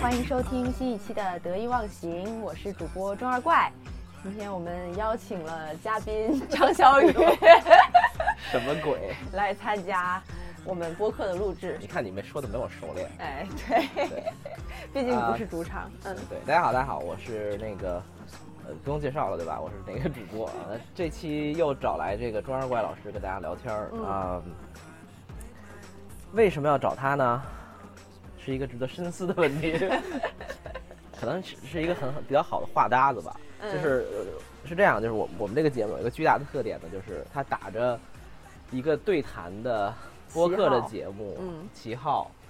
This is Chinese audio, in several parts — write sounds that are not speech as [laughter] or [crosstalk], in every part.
欢迎收听新一期的《得意忘形》，我是主播中二怪。今天我们邀请了嘉宾张小雨 [laughs] 什么鬼？来参加我们播客的录制。你看你们说的没我熟练。哎，对，对，毕竟不是主场。嗯，对，大家好，大家好，我是那个，呃，不用介绍了对吧？我是哪个主播？呃，这期又找来这个中二怪老师跟大家聊天儿啊、为什么要找他呢？是一个值得深思的问题。[laughs] 可能是是一个很很比较好的话搭子吧。嗯就是、呃、是这样，就是我我们这个节目有一个巨大的特点呢，就是它打着一个对谈的播客的节目嗯旗号。这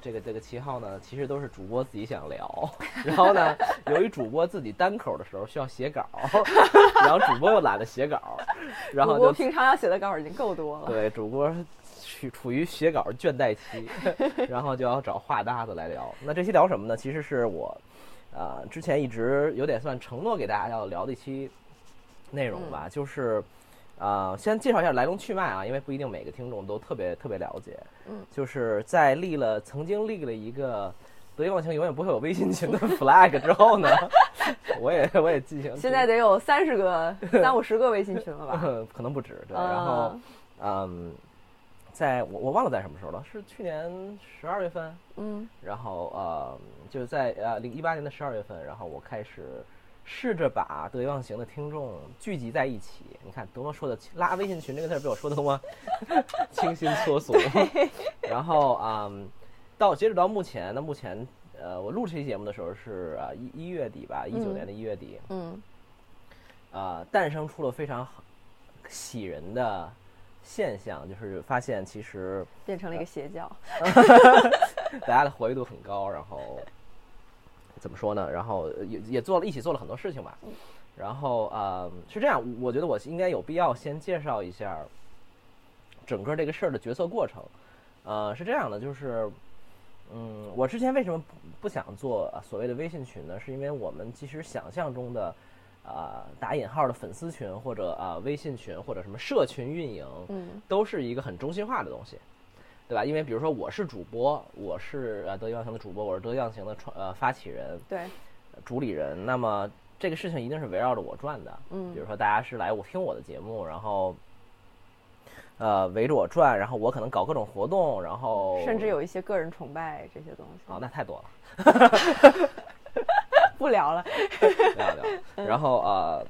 这个这个旗号呢，其实都是主播自己想聊，[laughs] 然后呢，由于主播自己单口的时候需要写稿，[laughs] 然后主播又懒得写稿，然后就平常要写的稿已经够多了。对主播处处于写稿倦怠期，[laughs] 然后就要找话搭子来聊。那这期聊什么呢？其实是我，呃，之前一直有点算承诺给大家要聊的一期内容吧，就是。呃，先介绍一下来龙去脉啊，因为不一定每个听众都特别特别了解。嗯，就是在立了曾经立了一个得意忘形永远不会有微信群的 flag 之后呢，[laughs] 我也我也进行现在得有三十个、[laughs] 三五十个微信群了吧？[laughs] 可能不止对，嗯然后嗯，在我我忘了在什么时候了，是去年十二月份，嗯然后呃就是在呃零一八年的十二月份，然后我开始试着把得意忘形的听众聚集在一起。你看多么说的拉微信群这个字儿被我说的多么 [laughs] 清新脱俗。然后嗯，到截止到目前，那目前呃我录这期节目的时候是啊一一月底吧，一九嗯年的一月底。嗯呃，诞生出了非常好喜人的现象，就是发现其实变成了一个邪教。[laughs] 大家的活跃度很高，然后怎么说呢？然后也也做了一起做了很多事情吧。然后呃是这样，我觉得我应该有必要先介绍一下整个这个事儿的决策过程。呃，是这样的，就是嗯，我之前为什么不不想做呃所谓的微信群呢？是因为我们其实想象中的。啊、打引号的粉丝群或者啊、微信群或者什么社群运营，嗯都是一个很中心化的东西，对吧？因为比如说我是主播，我是呃得意忘形的主播，我是得意忘形的创呃发起人、对，主理人，那么这个事情一定是围绕着我转的。嗯比如说大家是来我听我的节目，然后呃围着我转，然后我可能搞各种活动，然后甚至有一些个人崇拜这些东西。哦、那太多了。[laughs] [laughs] 不聊了。不聊聊。然后呃，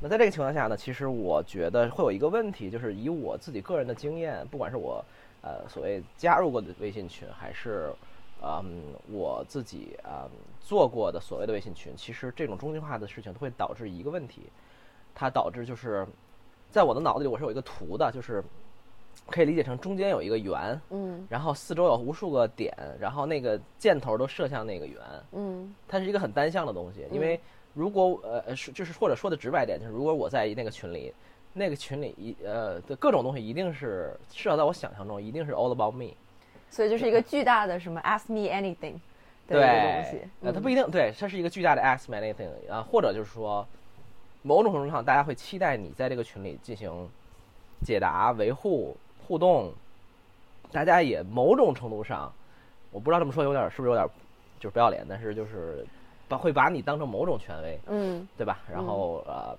那在这个情况下呢，其实我觉得会有一个问题，就是以我自己个人的经验，不管是我呃所谓加入过的微信群，还是嗯我自己嗯做过的所谓的微信群，其实这种中心化的事情都会导致一个问题，它导致就是在我的脑子里我是有一个图的，就是可以理解成中间有一个圆，嗯然后四周有无数个点，然后那个箭头都射向那个圆。嗯它是一个很单向的东西，因为如果呃是就是或者说的直白点，就是如果我在那个群里，那个群里一呃的各种东西一定是至少在我想象中一定是 all about me，所以就是一个巨大的什么 ask me anything 的一个东西。对。，呃它嗯不一定对，它是一个巨大的 ask me anything 啊，或者就是说某种程度上大家会期待你在这个群里进行解答、维护、互动，大家也某种程度上，我不知道这么说有点儿是不是有点儿就是不要脸，但是就是把会把你当成某种权威。嗯对吧？然后、呃，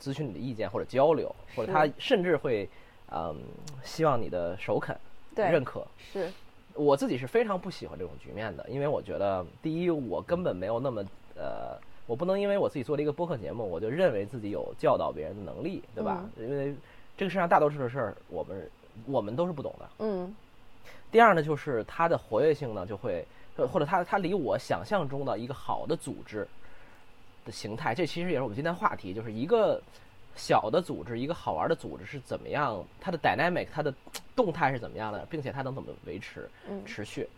咨询你的意见或者交流，或者他甚至会嗯、希望你的首肯、对认可。是我自己是非常不喜欢这种局面的，因为我觉得第一，我根本没有那么呃，我不能因为我自己做了一个播客节目，我就认为自己有教导别人的能力，对吧？因为这个世上大多数的事儿，我们我们都是不懂的。嗯第二呢，就是它的活跃性呢，就会呃或者他他离我想象中的一个好的组织的形态，这其实也是我们今天话题，就是一个小的组织，一个好玩的组织是怎么样，它的 dynamic，它的动态是怎么样的，并且它能怎么维持嗯持续。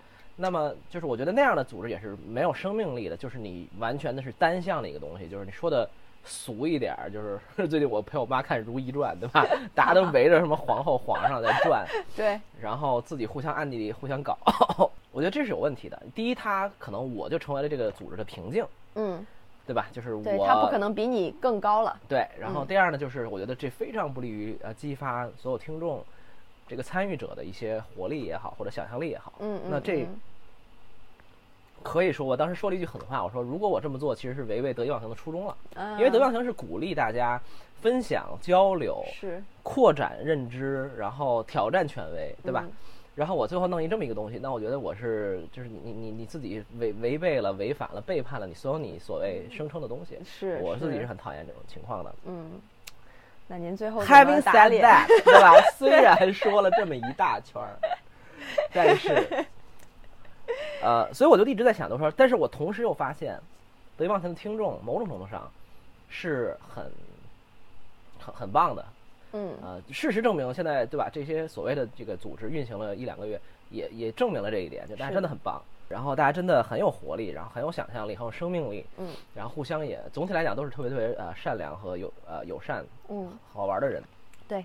那么就是我觉得那样的组织也是没有生命力的，就是你完全的是单向的一个东西，就是你说的俗一点儿，就是 [laughs] 最近我陪我妈看《如懿传》，对吧？[laughs] 大家都围着什么皇后、皇上在转，对然后自己互相暗地里互相搞，我觉得这是有问题的。第一，他可能我就成为了这个组织的瓶颈，嗯对吧？就是我对，他不可能比你更高了。对。然后嗯第二呢，就是我觉得这非常不利于呃激发所有听众这个参与者的一些活力也好，或者想象力也好。嗯嗯，那这嗯可以说，我当时说了一句狠话，我说如果我这么做，其实是违背德意忘形的初衷了，嗯因为德意忘形是鼓励大家分享、交流、是扩展认知，然后挑战权威，对吧？嗯然后我最后弄一这么一个东西，那我觉得我是就是你你你你自己违违背了、违反了、背叛了你所有你所谓声称的东西。是我自己是是很讨厌这种情况的。嗯。那您最后 Having said that，[laughs] 对吧？虽然说了这么一大圈儿，但是，[laughs] 呃，所以我就一直在想，都说，但是我同时又发现，得意忘形的听众某种程度上是很很很棒的。嗯呃，事实证明，现在对吧？这些所谓的这个组织运行了一两个月，也也证明了这一点，就大家真的很棒。然后大家真的很有活力，然后很有想象力，很有生命力。嗯然后互相也总体来讲都是特别特别呃善良和友呃友善、嗯，好玩的人。对，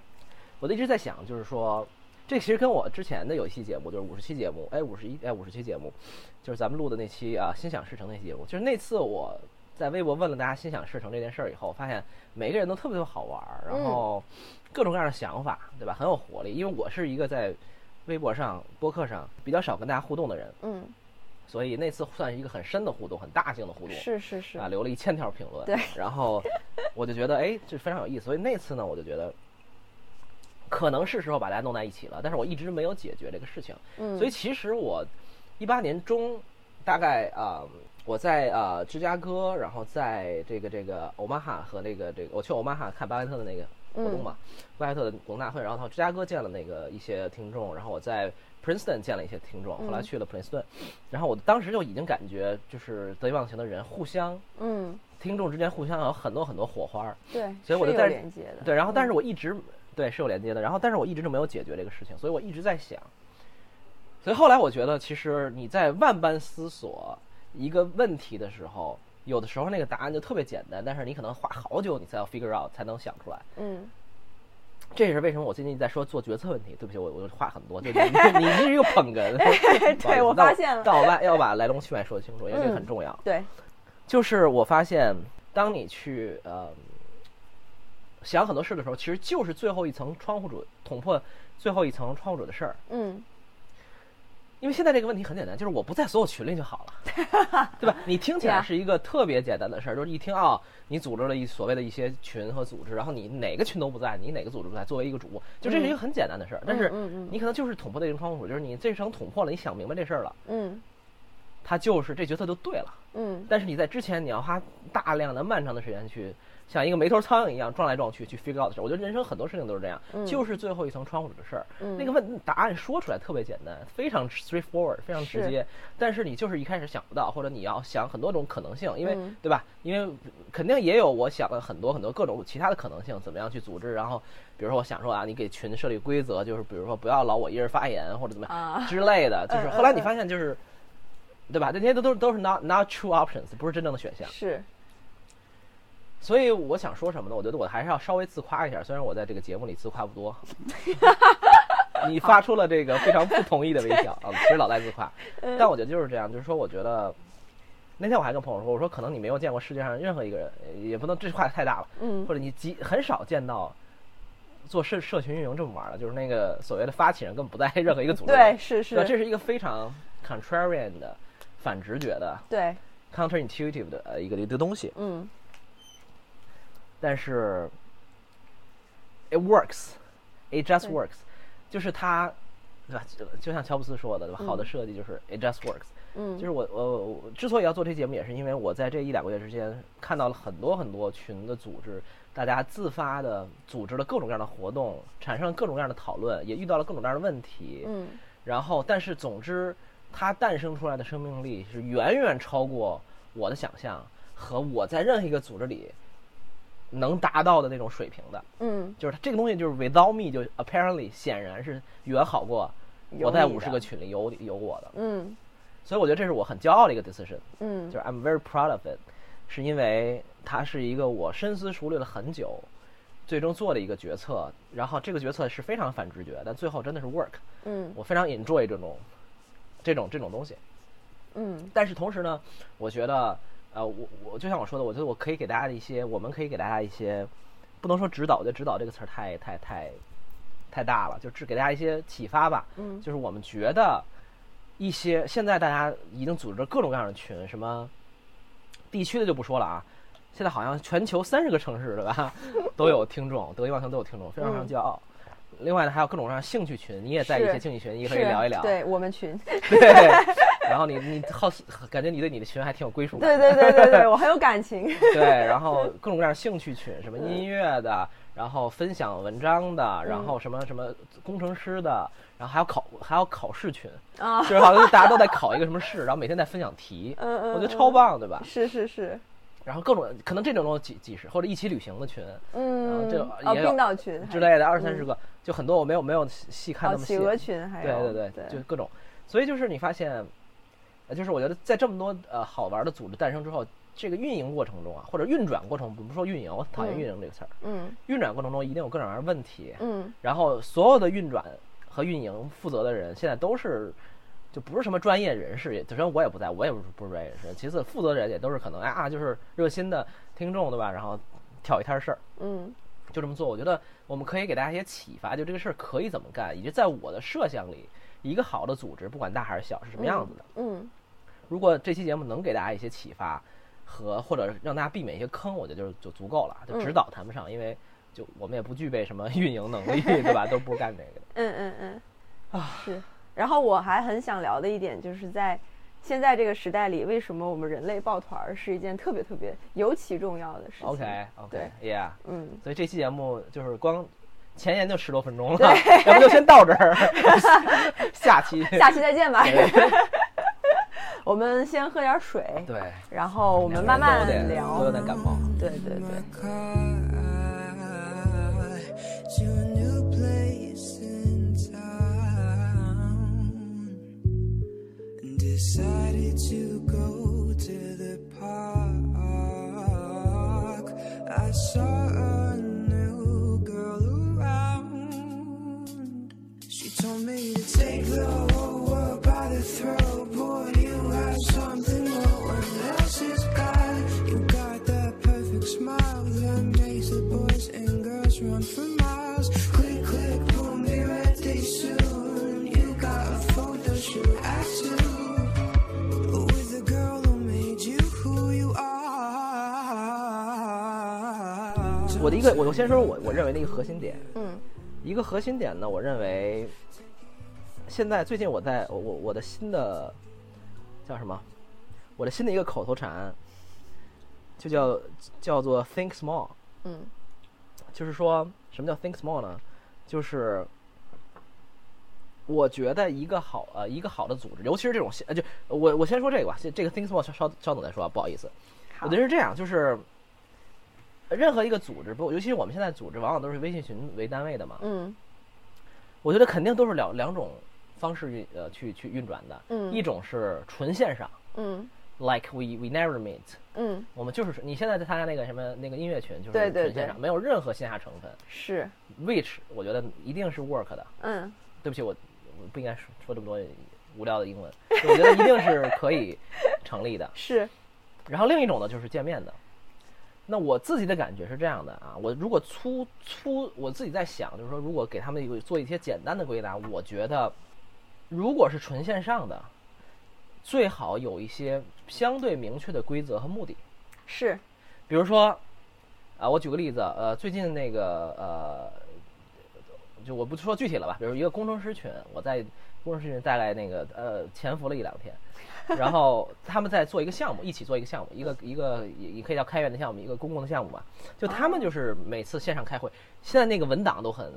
我就一直在想，就是说，这其实跟我之前的有一期节目，就是五十期节目，哎，五十一哎五十期节目，就是咱们录的那期啊，心想事成那期节目。就是那次我在微博问了大家心想事成这件事儿以后，发现每个人都特别特别好玩儿，然后各种各样的想法，对吧？很有活力。因为我是一个在微博上、播客上比较少跟大家互动的人，嗯，所以那次算是一个很深的互动，很大型的互动。是是是啊，，留了一千条评论。对，然后我就觉得，哎，这非常有意思。所以那次呢，我就觉得，可能是时候把大家弄在一起了。但是我一直没有解决这个事情。嗯，所以其实我一八年中，大概啊、我在啊、芝加哥，然后在这个这个欧马哈和那个这个，我去欧马哈看巴菲特的那个活动嘛，巴菲特的股东大会，然后到芝加哥见了那个一些听众，然后我在 Princeton 见了一些听众，后来嗯去了 Princeton，，然后我当时就已经感觉，就是得意忘形的人互相嗯，听众之间互相有很多很多火花儿，对，所以我就在连接的，对，然后但是嗯。我一直对是有连接的，然后但是我一直就没有解决这个事情，所以我一直在想，所以后来我觉得，其实你在万般思索一个问题的时候，有的时候那个答案就特别简单，但是你可能花好久你才要 figure out 才能想出来。嗯这也是为什么我最近在说做决策问题。对不起，我我话很多，就你你你是一个捧哏，[laughs] 对我发现了但我把要把来龙去脉说清楚，因为这很重要。对，就是我发现，当你去呃想很多事的时候，其实就是最后一层窗户纸捅破最后一层窗户纸的事儿。嗯因为现在这个问题很简单，就是我不在所有群里就好了，[laughs] 对吧？你听起来是一个特别简单的事儿，就是一听啊、你组织了一所谓的一些群和组织，然后你哪个群都不在，你哪个组织不在，作为一个主播，就这是一个很简单的事儿。但是你可能就是捅破那层窗户纸，就是你这层捅破了，你想明白这事儿了，嗯他就是这决策就对了。嗯但是你在之前你要花大量的漫长的时间去像一个没头苍蝇一样撞来撞去去 figure out 的事儿。我觉得人生很多事情都是这样，嗯就是最后一层窗户纸的事儿。嗯那个问答案说出来特别简单，非常 straightforward，非常直接。但是你就是一开始想不到，或者你要想很多种可能性，因为、嗯对吧？因为肯定也有我想了很多很多各种其他的可能性，怎么样去组织。然后比如说我想说啊，你给群设立规则，就是比如说不要老我一人发言或者怎么样啊，之类的。[laughs] 就是嗯后来你嗯发现就是。对吧？这些都都都是 not not true options，不是真正的选项。是，所以我想说什么呢？我觉得我还是要稍微自夸一下，虽然我在这个节目里自夸不多。[laughs] 你发出了这个非常不同意的微笑啊，其实老在自夸，嗯但我觉得就是这样，就是说，我觉得那天我还跟朋友说，我说可能你没有见过世界上任何一个人，也不能这句话太大了，嗯或者你极很少见到做社社群运营这么玩的，就是那个所谓的发起人根本不在任何一个组织里，对，是是，这是一个非常 contrarian 的、反直觉的、对，counterintuitive 的呃一个一个东西。嗯但是 it works, it just works，就是它，对吧？就就像乔布斯说的，对吧？嗯好的设计就是 it just works。嗯，就是我我我之所以要做这节目，也是因为我在这一两个月之间看到了很多很多群的组织，大家自发的组织了各种各样的活动，产生了各种各样的讨论，也遇到了各种各样的问题。嗯然后，但是总之，它诞生出来的生命力是远远超过我的想象和我在任何一个组织里能达到的那种水平的。嗯，就是它这个东西，就是 without me 就 apparently 显然是远好过我在五十个群里有有我的。嗯所以我觉得这是我很骄傲的一个 decision，嗯，就是 I'm very proud of it，是因为它是一个我深思熟虑了很久，最终做的一个决策。然后这个决策是非常反直觉，但最后真的是 work。嗯我非常 enjoy 这种这种这种东西。嗯但是同时呢，我觉得，呃，我我就像我说的，我觉得我可以给大家一些，我们可以给大家一些，不能说指导，我觉得指导这个词儿太太太太大了，就只给大家一些启发吧。嗯就是我们觉得一些现在大家已经组织着各种各样的群，什么地区的就不说了啊。现在好像全球三十个城市对吧，[laughs] 都有听众，德意望乡都有听众，非常非常骄傲。另外呢，还有各种各样兴趣群，你也在一些兴趣群，你也可以聊一聊。对我们群，[laughs] 对，然后你你好奇，感觉你对你的群还挺有归属感。对对对对对，我很有感情。[laughs] 对，然后各种各样兴趣群，什么音乐的，然后分享文章的，然后什么什么工程师的，然后还有考还有考试群，啊，就是好像大家都在考一个什么试，然后每天在分享题，[laughs] 嗯嗯，我觉得超棒，对吧？是是是，然后各种可能这种都有几几十，或者一起旅行的群嗯，这哦，也有冰岛群之类的，二三十个，就很多我没有没有细细看哦，那么细。企鹅群还有，对对对，就各种，所以就是你发现，呃，就是我觉得在这么多呃好玩的组织诞生之后，这个运营过程中啊，或者运转过程，我们不说运营，我讨厌嗯运营这个词儿，嗯运转过程中一定有各种各样的问题，嗯然后所有的运转和运营负责的人现在都是。就不是什么专业人士，也首先我也不在，我也不是不是专业人士。其次，负责人也都是可能哎啊，就是热心的听众，对吧？然后挑一摊事儿，嗯就这么做，我觉得我们可以给大家一些启发，就这个事儿可以怎么干，以及在我的设想里，一个好的组织，不管大还是小，是什么样子的。嗯如果这期节目能给大家一些启发，和或者让大家避免一些坑，我觉得就就足够了，就指导谈不上，因为就我们也不具备什么运营能力，[laughs] 对吧？都不是干这个的。嗯嗯嗯啊，是。然后我还很想聊的一点，就是在现在这个时代里，为什么我们人类抱团儿是一件特别特别尤其重要的事情 OK OK Yeah，嗯，所以这期节目就是光前言就十多分钟了，要不就先到这儿，[laughs] 下期 [laughs] 下期再见吧。[laughs] 我们先喝点水，对，然后我我们慢慢都有聊。点感冒。对对对。To go 的一个，我我先说我我认为的一个核心点，嗯一个核心点呢，我认为现在最近我在我我我的新的叫什么？我的新的一个口头禅就叫叫做 think small，嗯就是说什么叫 think small 呢？就是我觉得一个好呃一个好的组织，尤其是这种呃就我我先说这个吧，这这个 think small 稍稍稍等再说啊，不好意思。好我觉得是这样，就是任何一个组织，不，尤其是我们现在组织，往往都是微信群为单位的嘛。嗯我觉得肯定都是两两种方式运呃去去运转的。嗯一种是纯线上嗯，like we we never meet，嗯，我们就是你现在在参加那个什么那个音乐群，就是对对对纯线上，没有任何线下成分。是，which 我觉得一定是 work 的。嗯对不起，我我不应该说说这么多无聊的英文，我觉得一定是可以成立的。[laughs] 是，然后另一种呢，就是见面的。那我自己的感觉是这样的啊，我如果粗粗我自己在想，就是说，如果给他们一个做一些简单的归纳，我觉得如果是纯线上的，最好有一些相对明确的规则和目的。是，比如说，啊，我举个例子，呃，最近那个呃，就我不说具体了吧，比如一个工程师群，我在工程师群大概那个呃潜伏了一两天，然后他们在做一个项目，一起做一个项目，一个一个也也可以叫开源的项目，一个公共的项目吧。就他们就是每次线上开会，现在那个文档都很。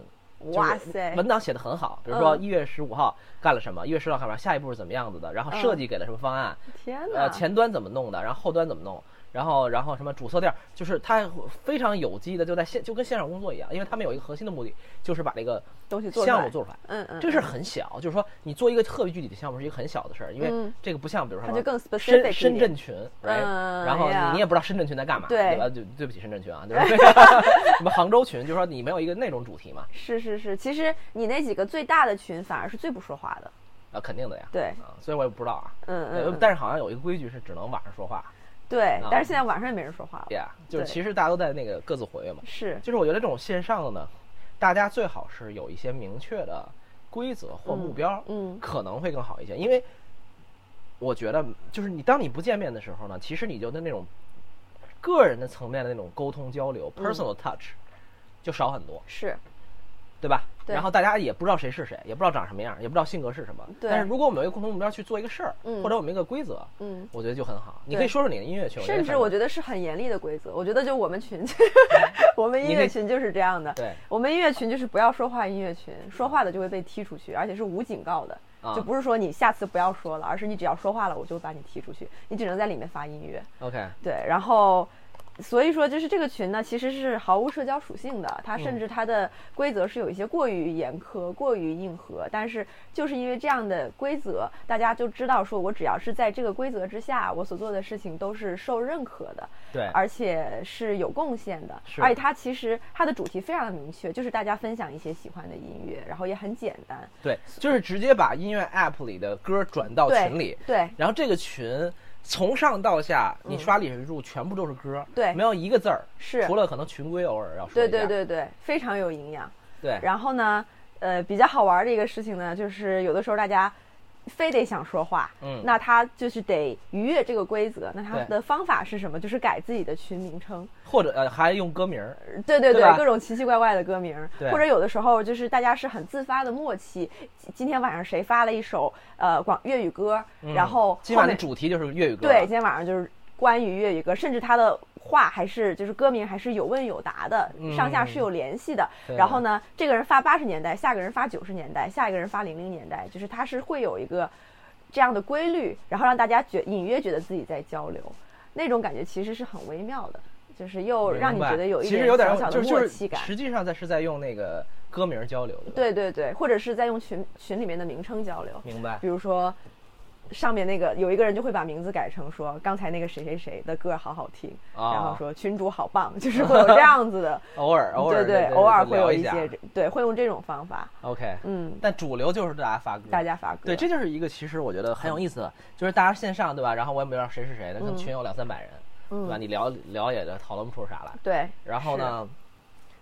就是哇塞文档写的很好，比如说嗯。一月十五号干了什么，一月十号干嘛，下一步是怎么样子的，然后设计给了什么方案，天哪，呃，前端怎么弄的，然后后端怎么弄，然后然后什么主色调，就是它非常有机的就在线就跟线上工作一样，因为他们有一个核心的目的，就是把这个东西做项目做出来。嗯嗯，这个事儿很小，就是说你做一个特别具体的项目是一个很小的事儿，因为嗯。这个不像比如说它就更 specific 深深圳群？嗯然后你你也不知道深圳群在干嘛，对。吧？对对不起深圳群啊，就是 [laughs] 什么杭州群，就是说你没有一个那种主题嘛，是是是，其实你那几个最大的群反而是最不说话的，啊，肯定的呀，对啊，所以我也不知道啊，嗯呃嗯。嗯，但是好像有一个规矩是只能晚上说话对啊，但是现在晚上也没人说话了，，yeah，就是其实大家都在那个各自活跃嘛，是，就是我觉得这种线上的呢，大家最好是有一些明确的规则或目标，嗯可能会更好一些。因为我觉得就是你当你不见面的时候呢，其实你就的那种个人的层面的那种沟通交流、personal touch 就少很多，是对吧？对然后大家也不知道谁是谁，也不知道长什么样，也不知道性格是什么。对但是如果我们有一个共同目标去做一个事儿，嗯或者我们一个规则，嗯。我觉得就很好。你可以说说你的音乐群，甚至我觉得是很严厉的规则。我觉得就我们群，[laughs] 我们音乐群就是这样的。对我们音乐群就是不要说话，音乐群说话的就会被踢出去，而且是无警告的，啊就不是说你下次不要说了，而是你只要说话了，我就把你踢出去，你只能在里面发音乐。OK，对，然后。所以说，就是这个群呢，其实是毫无社交属性的。它甚至它的规则是有一些过于严苛、过于硬核，但是就是因为这样的规则，大家就知道说，我只要是在这个规则之下，我所做的事情都是受认可的。对，而且是有贡献的，是而且它其实它的主题非常的明确，就是大家分享一些喜欢的音乐，然后也很简单。对，就是直接把音乐 App 里的歌转到群里，对然后这个群从上到下，你刷历史记录全部都是歌，嗯对。没有一个字儿，是。除了可能群规偶尔要说对对对对，非常有营养。对。然后呢，呃，比较好玩的一个事情呢，就是有的时候大家非得想说话，嗯那他就是得逾越这个规则。那他的方法是什么？就是改自己的群名称。或者呃还用歌名儿，对对对吧各种奇奇怪怪的歌名儿，或者有的时候就是大家是很自发的默契。今今天晚上谁发了一首呃广粤语歌，然后嗯今晚的主题就是粤语歌，对，今天晚上就是关于粤语歌，甚至他的话还是就是歌名还是有问有答的，上下是有联系的。嗯然后呢，这个人发八十年代，下个人发九十年代，下一个人发零零年代，就是他是会有一个这样的规律，然后让大家觉隐约觉得自己在交流，那种感觉其实是很微妙的，就是又让你觉得有一点小小的就是就是默契感。实际上在是在用那个歌名交流，对？对对对，或者是在用群群里面的名称交流。明白比如说，上面那个有一个人就会把名字改成说刚才那个谁谁谁的歌好好听，啊。然后说群主好棒，[laughs] 就是 [laughs] 会有这样子的，偶尔偶尔对对偶尔会有一些这对会用这种方法，OK，嗯，但主流就是大家发歌，大家发歌，对，这就是一个其实我觉得很有意思的，就是大家线上对吧？然后我也不知道谁是谁，的可能群有两三百人，对吧？嗯。你聊聊也讨论不出啥来。对，然后呢，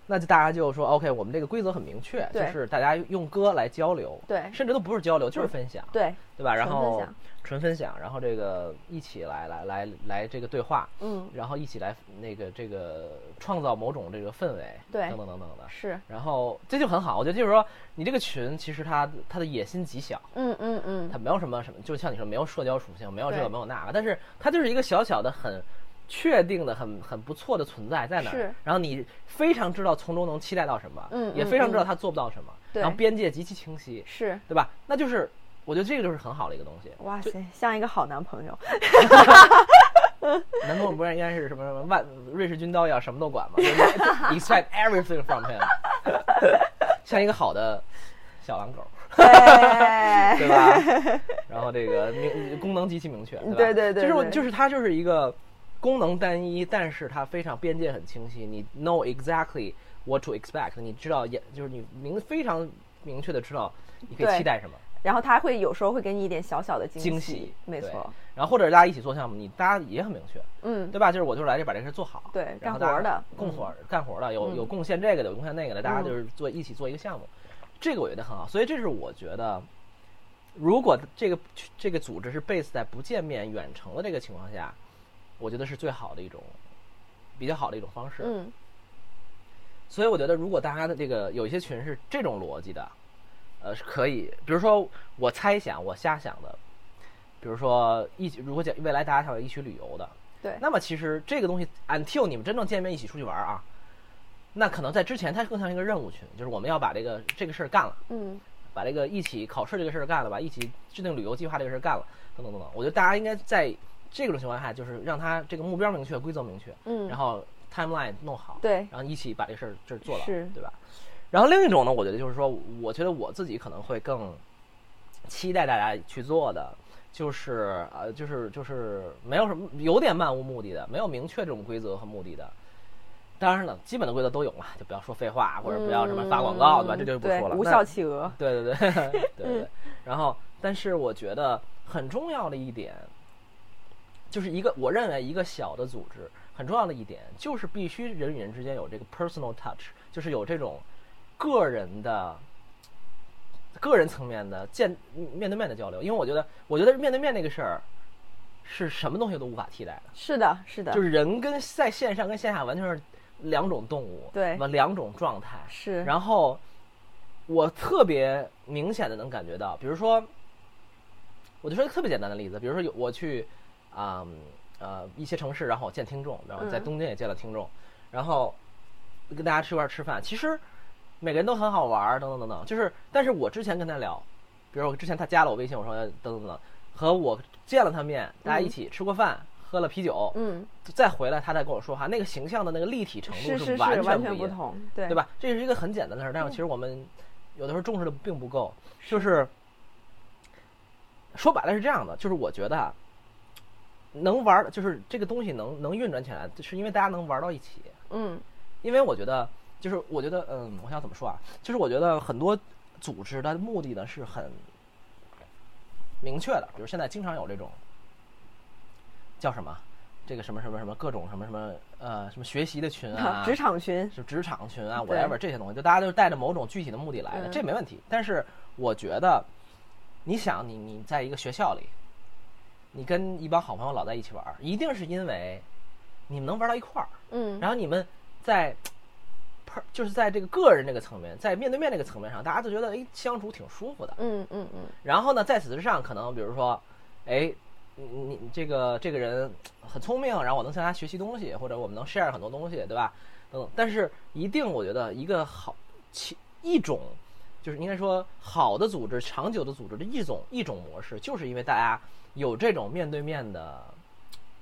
那就大家就说 OK，我们这个规则很明确，就是大家用歌来交流，对。甚至都不是交流，就是分享，对，对吧？然后纯分享然后这个一起来来来来这个对话，嗯，然后一起来那个这个创造某种这个氛围，对等等等等的。是，然后这就很好，我觉得就是说，你这个群其实它它的野心极小，嗯嗯嗯。它，没有什么什么，就像你说没有社交属性，没有这个没有那个，但是它就是一个小小的很确定的很很不错的存在在哪儿是，然后你非常知道从中能期待到什么，嗯嗯也非常知道他做不到什么，对然后边界极其清晰，是，对吧？那就是我觉得这个就是很好的一个东西。哇塞，像一个好男朋友，男朋友不是应该是什么什么万瑞士军刀一样什么都管吗就是？Expect everything from him，[laughs] 像一个好的小狼狗。对对吧？然后这个明功能极其明确，对吧？对对对就是就是它就是一个功能单一，但是它非常边界很清晰，你 know exactly what to expect，你知道也就是你明非常明确的知道你可以期待什么，然后它会有时候会给你一点小小的惊喜。喜，没错，。然后或者大家一起做项目，你大家也很明确，嗯，对吧？就是我就是来这把这事做好，对干活的。共活干活的，有嗯。有贡献这个的，有贡献那个的，大家嗯。就是做一起做一个项目，这个我觉得很好。所以这是我觉得，如果这个这个组织是 base 在不见面远程的这个情况下，我觉得是最好的一种比较好的一种方式。嗯所以我觉得，如果大家的这个有一些群是这种逻辑的，呃，是可以，比如说我猜想，我瞎想的，比如说一起，如果讲未来大家想要一起旅游的，对，那么其实这个东西，until 你们真正见面一起出去玩啊，那可能在之前它更像一个任务群，就是我们要把这个这个事儿干了，嗯把这个一起考试这个事儿干了，吧一起制定旅游计划这个事儿干了，等等等等。我觉得大家应该在这种情况下，就是让他这个目标明确，规则明确，嗯，然后 timeline 弄好，对然后一起把这事儿这儿做了，是对吧？然后另一种呢，我觉得就是说，我觉得我自己可能会更期待大家去做的，就是呃，就是就是没有什么有点漫无目的的，没有明确这种规则和目的的。当然了，基本的规则都有嘛，就不要说废话，或者不要什么发广告，对吧？这就不说了。无效企鹅，对对对对对 [laughs] 然后，但是我觉得很重要的一点，就是一个我认为一个小的组织很重要的一点，就是必须人与人之间有这个 personal touch，就是有这种个人的个人层面的见面对面的交流，因为我觉得，我觉得面对面那个事儿是什么东西都无法替代的，是的，是的，就是人跟在线上跟线下完全是两种动物，对？两种状态。是，然后我特别明显的能感觉到，比如说，我就说一个特别简单的例子，比如说有我去啊呃一些城市，然后我见听众，然后在嗯东京也见了听众，然后跟大家吃一块儿吃饭，其实每个人都很好玩儿，等等等等。就是，但是我之前跟他聊，比如我之前他加了我微信，我说等等等等，和我见了他面，大家一起吃过饭，喝了啤酒，嗯，再回来他再跟我说话，那个形象的那个立体程度是完全完。全不同，对对？吧？这是一个很简单的事儿，但是其实我们有的时候重视的并不够。就是说白了是这样的，就是我觉得啊，能玩儿，就是这个东西能能运转起来，是因为大家能玩到一起。嗯因为我觉得，就是我觉得，嗯，我想怎么说啊？就是我觉得很多组织的目的呢是很明确的，比如现在经常有这种叫什么，这个什么什么什么各种什么什么呃什么学习的群啊，[laughs] 职场群，是职场群啊对，whatever 这些东西，就大家都是带着某种具体的目的来的，嗯这没问题。但是我觉得，你想你你在一个学校里，你跟一帮好朋友老在一起玩儿，一定是因为你们能玩到一块儿，嗯然后你们在就是在这个个人这个层面，在面对面这个层面上，大家都觉得哎相处挺舒服的。嗯嗯嗯，然后呢，在此之上，可能比如说，哎，你你你这个这个人很聪明，然后我能向他学习东西，或者我们能 share 很多东西，对吧？等等。但是一定，我觉得一个好其一种，就是应该说好的组织、长久的组织的一种一种模式，就是因为大家有这种面对面的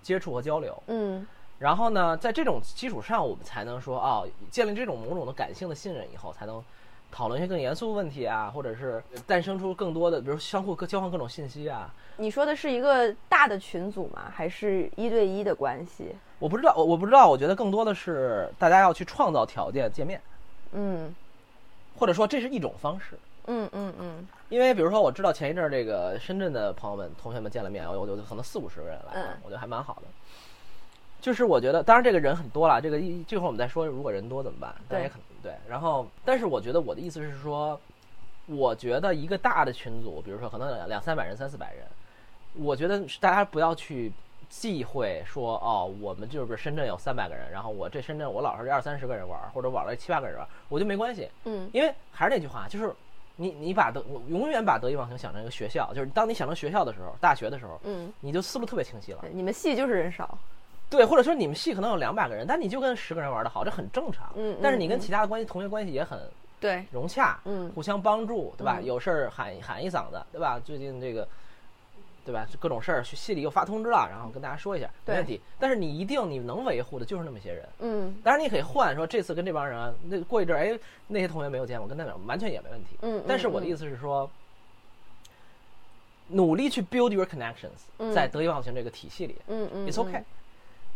接触和交流。嗯然后呢，在这种基础上，我们才能说哦，建立这种某种的感性的信任以后，才能讨论一些更严肃的问题啊，或者是诞生出更多的，比如相互交换各种信息啊。你说的是一个大的群组吗？还是一对一的关系？我不知道，我我不知道，我觉得更多的是大家要去创造条件见面，嗯或者说这是一种方式。嗯嗯嗯因为比如说，我知道前一阵儿这个深圳的朋友们、同学们见了面，我我就可能四五十个人来，嗯我觉得还蛮好的。就是我觉得，当然这个人很多了，这个一这会儿我们再说，如果人多怎么办？但也可能对。然后，但是我觉得我的意思是说，我觉得一个大的群组，比如说可能两两三百人、三四百人，我觉得是大家不要去忌讳说哦，我们就是深圳有三百个人，然后我这深圳我老是二三十个人玩，或者玩了七八个人玩，我就没关系。嗯因为还是那句话，就是你你把德我永远把得意忘形想成一个学校，就是当你想成学校的时候，大学的时候，嗯，你就思路特别清晰了。你们系就是人少，对，或者说你们系可能有两百个人，但你就跟十个人玩的好，这很正常。嗯但是你跟嗯其他的关系同学关系也很对，融洽，嗯互相帮助，对吧？嗯有事儿喊喊一嗓子，对吧？最近这个。对吧？各种事儿，系里又发通知了，然后跟大家说一下，没问题。但是你一定你能维护的就是那么些人，嗯当然你可以换，说这次跟这帮人啊，那过一阵儿，哎，那些同学没有见过，跟他们完全也没问题。嗯但是我的意思是说，努力去 build your connections，、嗯在得意忘形这个体系里、嗯嗯 i t s okay，、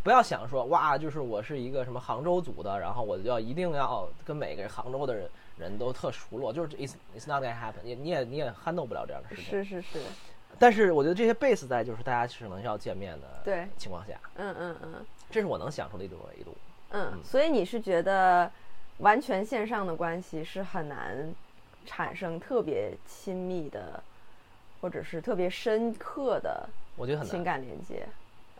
不要想说哇，就是我是一个什么杭州组的，然后我就要一定要跟每个杭州的人人都特熟络，就是 it's it's not gonna happen，你你也你也 handle 不了这样的事情。是是是，但是我觉得这些 base 在就是大家是能要见面的对情况下，嗯嗯嗯这是我能想出的一种维度。嗯，所以你是觉得完全线上的关系是很难产生特别亲密的，或者是特别深刻的我觉得很难。感连接？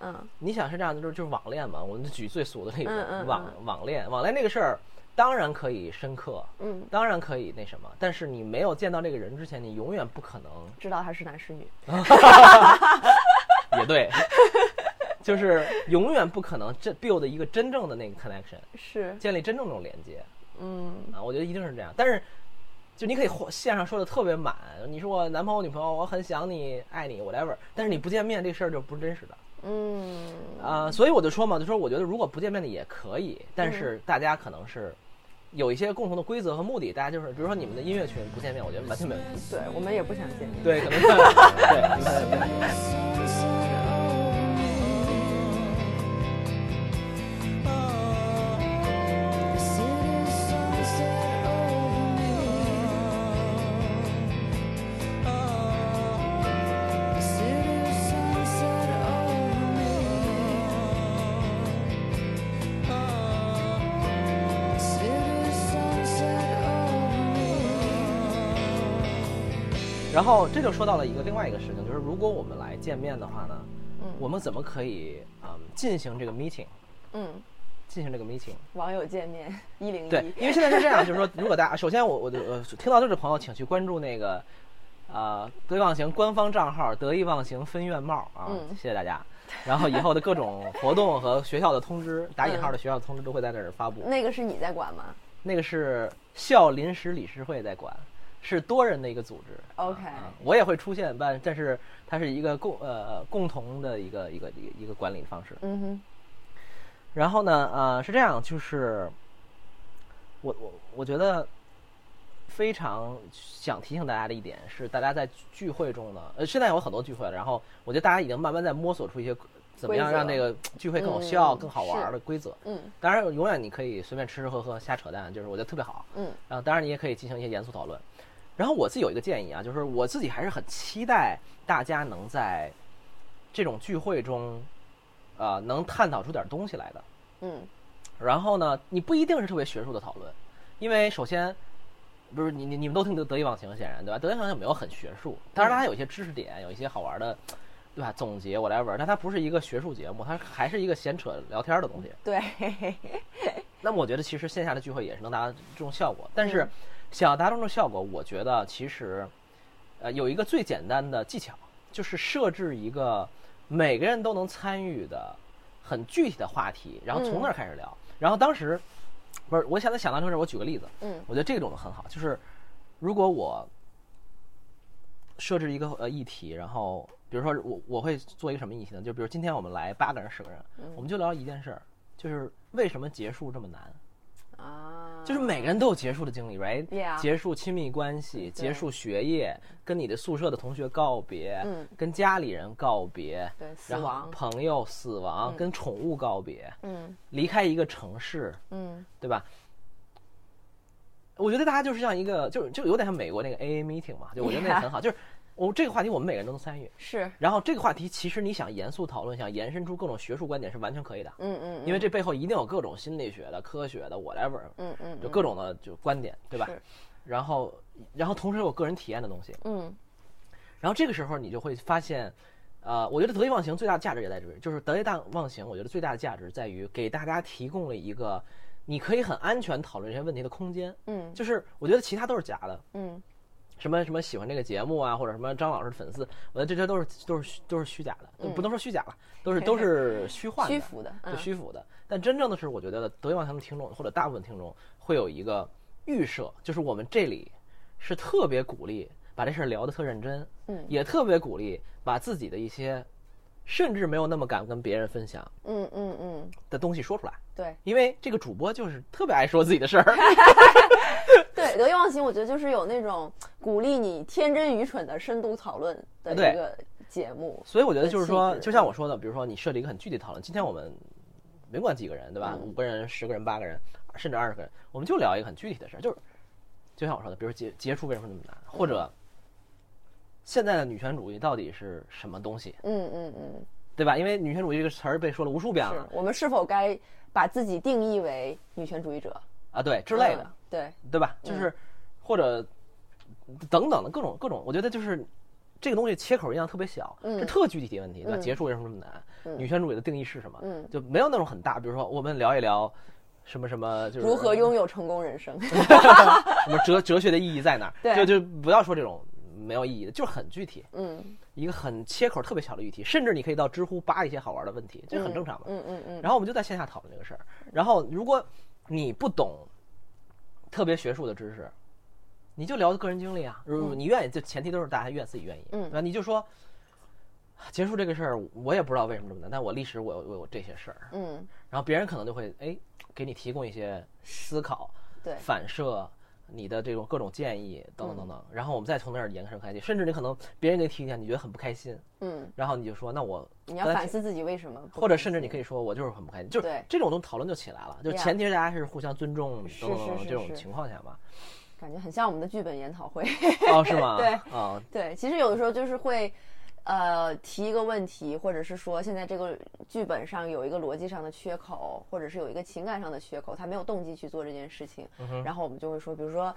嗯你想是这样的，就是就是网恋嘛。我们就举最俗的例子，嗯嗯网嗯网恋，网恋那个事儿，当然可以深刻，嗯，当然可以那什么，但是你没有见到这个人之前，你永远不可能。知道他是男是女？[laughs] 也对，就是永远不可能真 build 一个真正的那个 connection，是，建立真正那种连接嗯啊。我觉得一定是这样，但是。就你可以线上说的特别满，你说我男朋友女朋友我很想你爱你 whatever，但是你不见面这事儿就不是真实的嗯啊、所以我就说嘛，就说我觉得如果不见面的也可以，但嗯是大家可能是有一些共同的规则和目的，大家就是比如说你们的音乐群不见面，我觉得完全没问题。对我们也不想见面。对，可能是对。[laughs] 然后这就说到了一个另外一个事情，就是如果我们来见面的话呢，嗯我们怎么可以嗯进行这个 meeting，嗯，进行这个 meeting？网友见面一零一对，因为现在是这样，就是说，如果大家 [laughs] 首先我我就呃听到这的朋友，请去关注那个呃得意忘形官方账号“得意忘形分院帽”啊，嗯谢谢大家。然后以后的各种活动和学校的通知，打引号的学校通知都会在那儿发布。[laughs] 那个是你在管吗？那个是校临时理事会在管，是多人的一个组织。OK 啊我也会出现，但但是它是一个共呃共同的一个一个一个一个管理方式。嗯哼，然后呢，呃，是这样，就是我我我觉得非常想提醒大家的一点是，大家在聚会中呢，呃，现在有很多聚会了，然后我觉得大家已经慢慢在摸索出一些怎么样让那个聚会更有效、嗯更好玩儿的规则。嗯当然，永远你可以随便吃吃喝喝、瞎扯淡，就是我觉得特别好。嗯然后当然你也可以进行一些严肃讨论。然后我自己有一个建议啊，就是我自己还是很期待大家能在这种聚会中，呃，能探讨出点东西来的。嗯然后呢，你不一定是特别学术的讨论，因为首先，不是你你你们都听得得意忘形，显然对吧？得意忘形没有很学术，当然它有一些知识点，有一些好玩的，对吧？总结 whatever，但它不是一个学术节目，它还是一个闲扯聊天的东西。对，那么我觉得其实线下的聚会也是能达到这种效果，但是嗯想要达到这种效果，我觉得其实，呃，有一个最简单的技巧，就是设置一个每个人都能参与的很具体的话题，然后从那儿开始聊。然后当时不是我现在想到这个事儿，我举个例子，嗯我觉得这种很好，就是如果我设置一个呃议题，然后比如说我我会做一个什么议题呢？就比如今天我们来八个人十个人，我们就聊一件事儿，就是为什么结束这么难。啊，就是每个人都有结束的经历，right？Yeah 结束亲密关系，结束学业，跟你的宿舍的同学告别，嗯跟家里人告别，对死然后亡朋友死亡，跟宠物告别，嗯离开一个城市，嗯对吧？我觉得大家就是像一个，就就有点像美国那个 AA meeting 嘛，就我觉得那很好，[laughs] 就是我这个话题我们每个人都能参与，是，然后这个话题其实你想严肃讨论，想延伸出各种学术观点是完全可以的，嗯嗯，因为这背后一定有各种心理学的、科学的 whatever，嗯嗯就各种的就观点，对吧？然后，然后同时有个人体验的东西，嗯。然后这个时候你就会发现，呃，我觉得得意忘形最大的价值也在这里，就是得意大忘形，我觉得最大的价值在于给大家提供了一个你可以很安全讨论这些问题的空间。嗯。就是我觉得其他都是假的，嗯什么什么喜欢这个节目啊，或者什么张老师的粉丝，我觉得这些都是都是虚都是虚假的，呃不能说虚假了，都是 [laughs] 都是虚幻虚浮的对嗯虚浮的。但真正的是，我觉得得意忘形的听众或者大部分听众会有一个预设，就是我们这里是特别鼓励把这事儿聊得特认真，嗯。也特别鼓励把自己的一些甚至没有那么敢跟别人分享嗯嗯嗯，的东西说出来，对。因为这个主播就是特别爱说自己的事儿。[laughs] 对，得意忘形，我觉得就是有那种鼓励你天真愚蠢的深度讨论的对一个节目。所以我觉得就是说，就像我说的，比如说你设立一个很具体讨论，今天我们没管几个人，对吧？嗯五个人、十个人、八个人，甚至二十个人，我们就聊一个很具体的事儿，就是就像我说的，比如结结束为什么那么难，或者现在的女权主义到底是什么东西，嗯嗯嗯，对吧？因为女权主义这个词儿被说了无数遍了我们是否该把自己定义为女权主义者啊，对之类的嗯，对，对吧？就是或者等等的各种各种，我觉得就是这个东西切口一样特别小，嗯是特具体的问题，对吧？嗯结束为什么这么难？嗯女权主义的定义是什么？嗯就没有那种很大，比如说我们聊一聊什么什么，就是如何拥有成功人生？[laughs] 什么哲哲学的意义在哪儿？对就就不要说这种没有意义的，就是很具体，嗯，一个很切口特别小的议题，甚至你可以到知乎扒一些好玩的问题，这很正常嘛。嗯嗯嗯，然后我们就在线下讨论这个事儿。然后如果你不懂特别学术的知识，你就聊个人经历啊。如果你愿意，就前提都是大家愿自己愿意，嗯？你就说结束这个事儿，我也不知道为什么这么难，但我历史我有我有这些事儿，嗯然后别人可能就会哎给你提供一些思考、对，反射。你的这种各种建议等等等嗯等，然后我们再从那儿延伸开去，甚至你可能别人给你提意见，你觉得很不开心，嗯，然后你就说那我你要反思自己为什么或者甚至你可以说，我就是很不开心，就是对这种东西讨论就起来了，就前提大家是互相尊重是等等这种情况下嘛。感觉很像我们的剧本研讨会。哦，是吗？[laughs] 对啊，对，其实有的时候就是会，呃，提一个问题，或者是说现在这个剧本上有一个逻辑上的缺口，或者是有一个情感上的缺口，他没有动机去做这件事情，嗯然后我们就会说，比如说。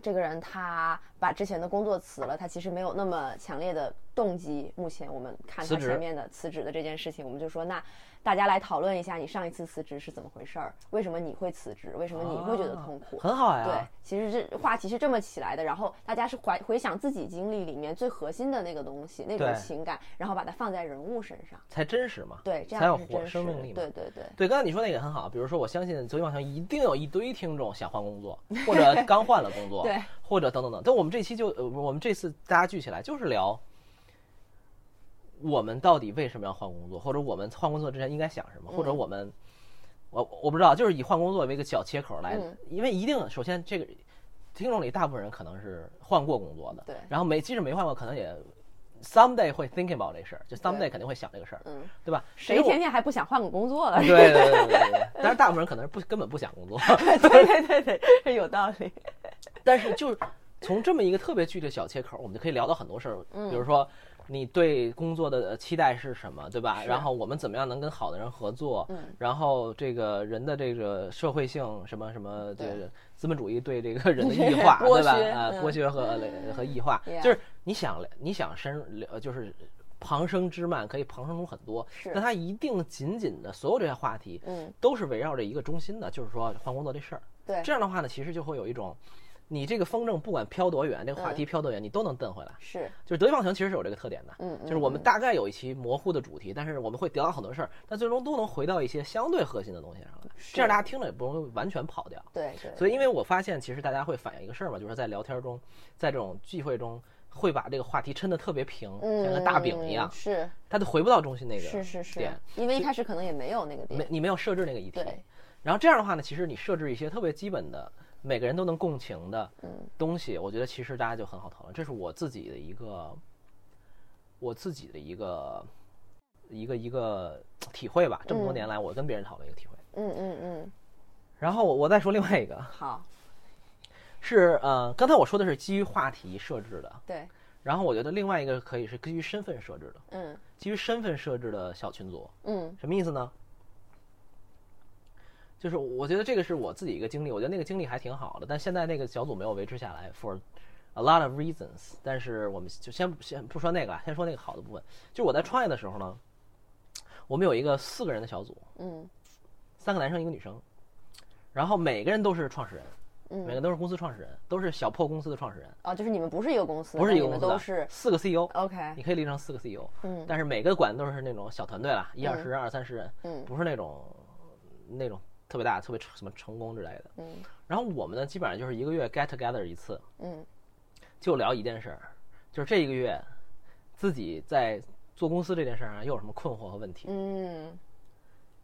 这个人他把之前的工作辞了，他其实没有那么强烈的动机。目前我们看他前面的辞职的这件事情，我们就说那。大家来讨论一下，你上一次辞职是怎么回事儿？为什么你会辞职？为什么你会觉得痛苦？很好呀。对，其实这话题是这么起来的，然后大家是回回想自己经历里面最核心的那个东西，那种情感，然后把它放在人物身上，才真实嘛。对，这样才有活生命力嘛对对对，对，刚才你说那个很好，比如说，我相信昨天晚上一定有一堆听众想换工作，[laughs] 或者刚换了工作，对，或者等等等。但我们这期就，呃，我们这次大家聚起来就是聊，我们到底为什么要换工作，或者我们换工作之前应该想什么，或者我们，我我不知道，就是以换工作为一个小切口来，嗯。因为一定首先这个听众里大部分人可能是换过工作的，对。然后没即使没换过，可能也 someday 会 think about 这事儿，就 someday 肯定会想这个事儿，嗯，对吧？谁天天还不想换个工作了？对对对对但是大部分人可能是不根本不想工作，对对对对，这有道理。[laughs] 但是就是从这么一个特别具体的小切口，我们就可以聊到很多事儿，比如说你对工作的呃期待是什么，对吧？然后我们怎么样能跟好的人合作？嗯然后这个人的这个社会性什么什么，这对个资本主义对这个人的异化，[laughs] 对吧？剥削呃，嗯剥削和和异化，[laughs] 就是你想你想深了，就是。旁生枝蔓可以旁生出很多，是但它一定紧紧的所有这些话题，嗯，都是围绕着一个中心的，就是说换工作这事儿。对，这样的话呢，其实就会有一种，你这个风筝不管飘多远，这个话嗯。题飘多远，你都能蹬回来。是，就是德育棒球其实是有这个特点的，嗯，就是我们嗯大概有一期模糊的主题，但是我们会聊到很多事儿，但最终都能回到一些相对核心的东西上来，这样大家听着也不容易完全跑掉。对对，所以，因为我发现，其实大家会反映一个事儿嘛，就是在聊天中，在这种聚会中，会把这个话题抻得特别平，嗯，像个大饼一样嗯，是。它就回不到中心那个是是是点，，因为一开始可能也没有那个没点，你没有设置那个议题对，然后这样的话呢，其实你设置一些特别基本的，每个人都能共情的嗯东西，我觉得其实大家就很好讨论。这是我自己的一个，我自己的一个一个一个体会吧。这么多嗯年来，我跟别人讨论一个体会。嗯嗯嗯，然后我我再说另外一个，好，是呃，刚才我说的是基于话题设置的，对，然后我觉得另外一个可以是基于身份设置的，嗯基于身份设置的小群组。嗯什么意思呢？就是我觉得这个是我自己一个经历，我觉得那个经历还挺好的，但现在那个小组没有维持下来，for a lot of reasons。但是我们就先先不说那个了，先说那个好的部分。就是我在创业的时候呢，我们有一个四个人的小组，嗯。三个男生一个女生，然后每个人都是创始人，嗯。每个嗯，都是公司创始人，都是小破公司的创始人，哦，就是你们不是一个公司，不是一个公司四个 CEO，OK，你可以理解成四个 CEO，嗯。但是每个管的都是那种小团队啦，一二十人、二三十人，嗯。不是那种那种特别大、特别成什么成功之类的。嗯。然后我们呢，基本上就是一个月 get together 一次，嗯。就聊一件事儿，就是这一个月自己在做公司这件事儿上又有什么困惑和问题。嗯。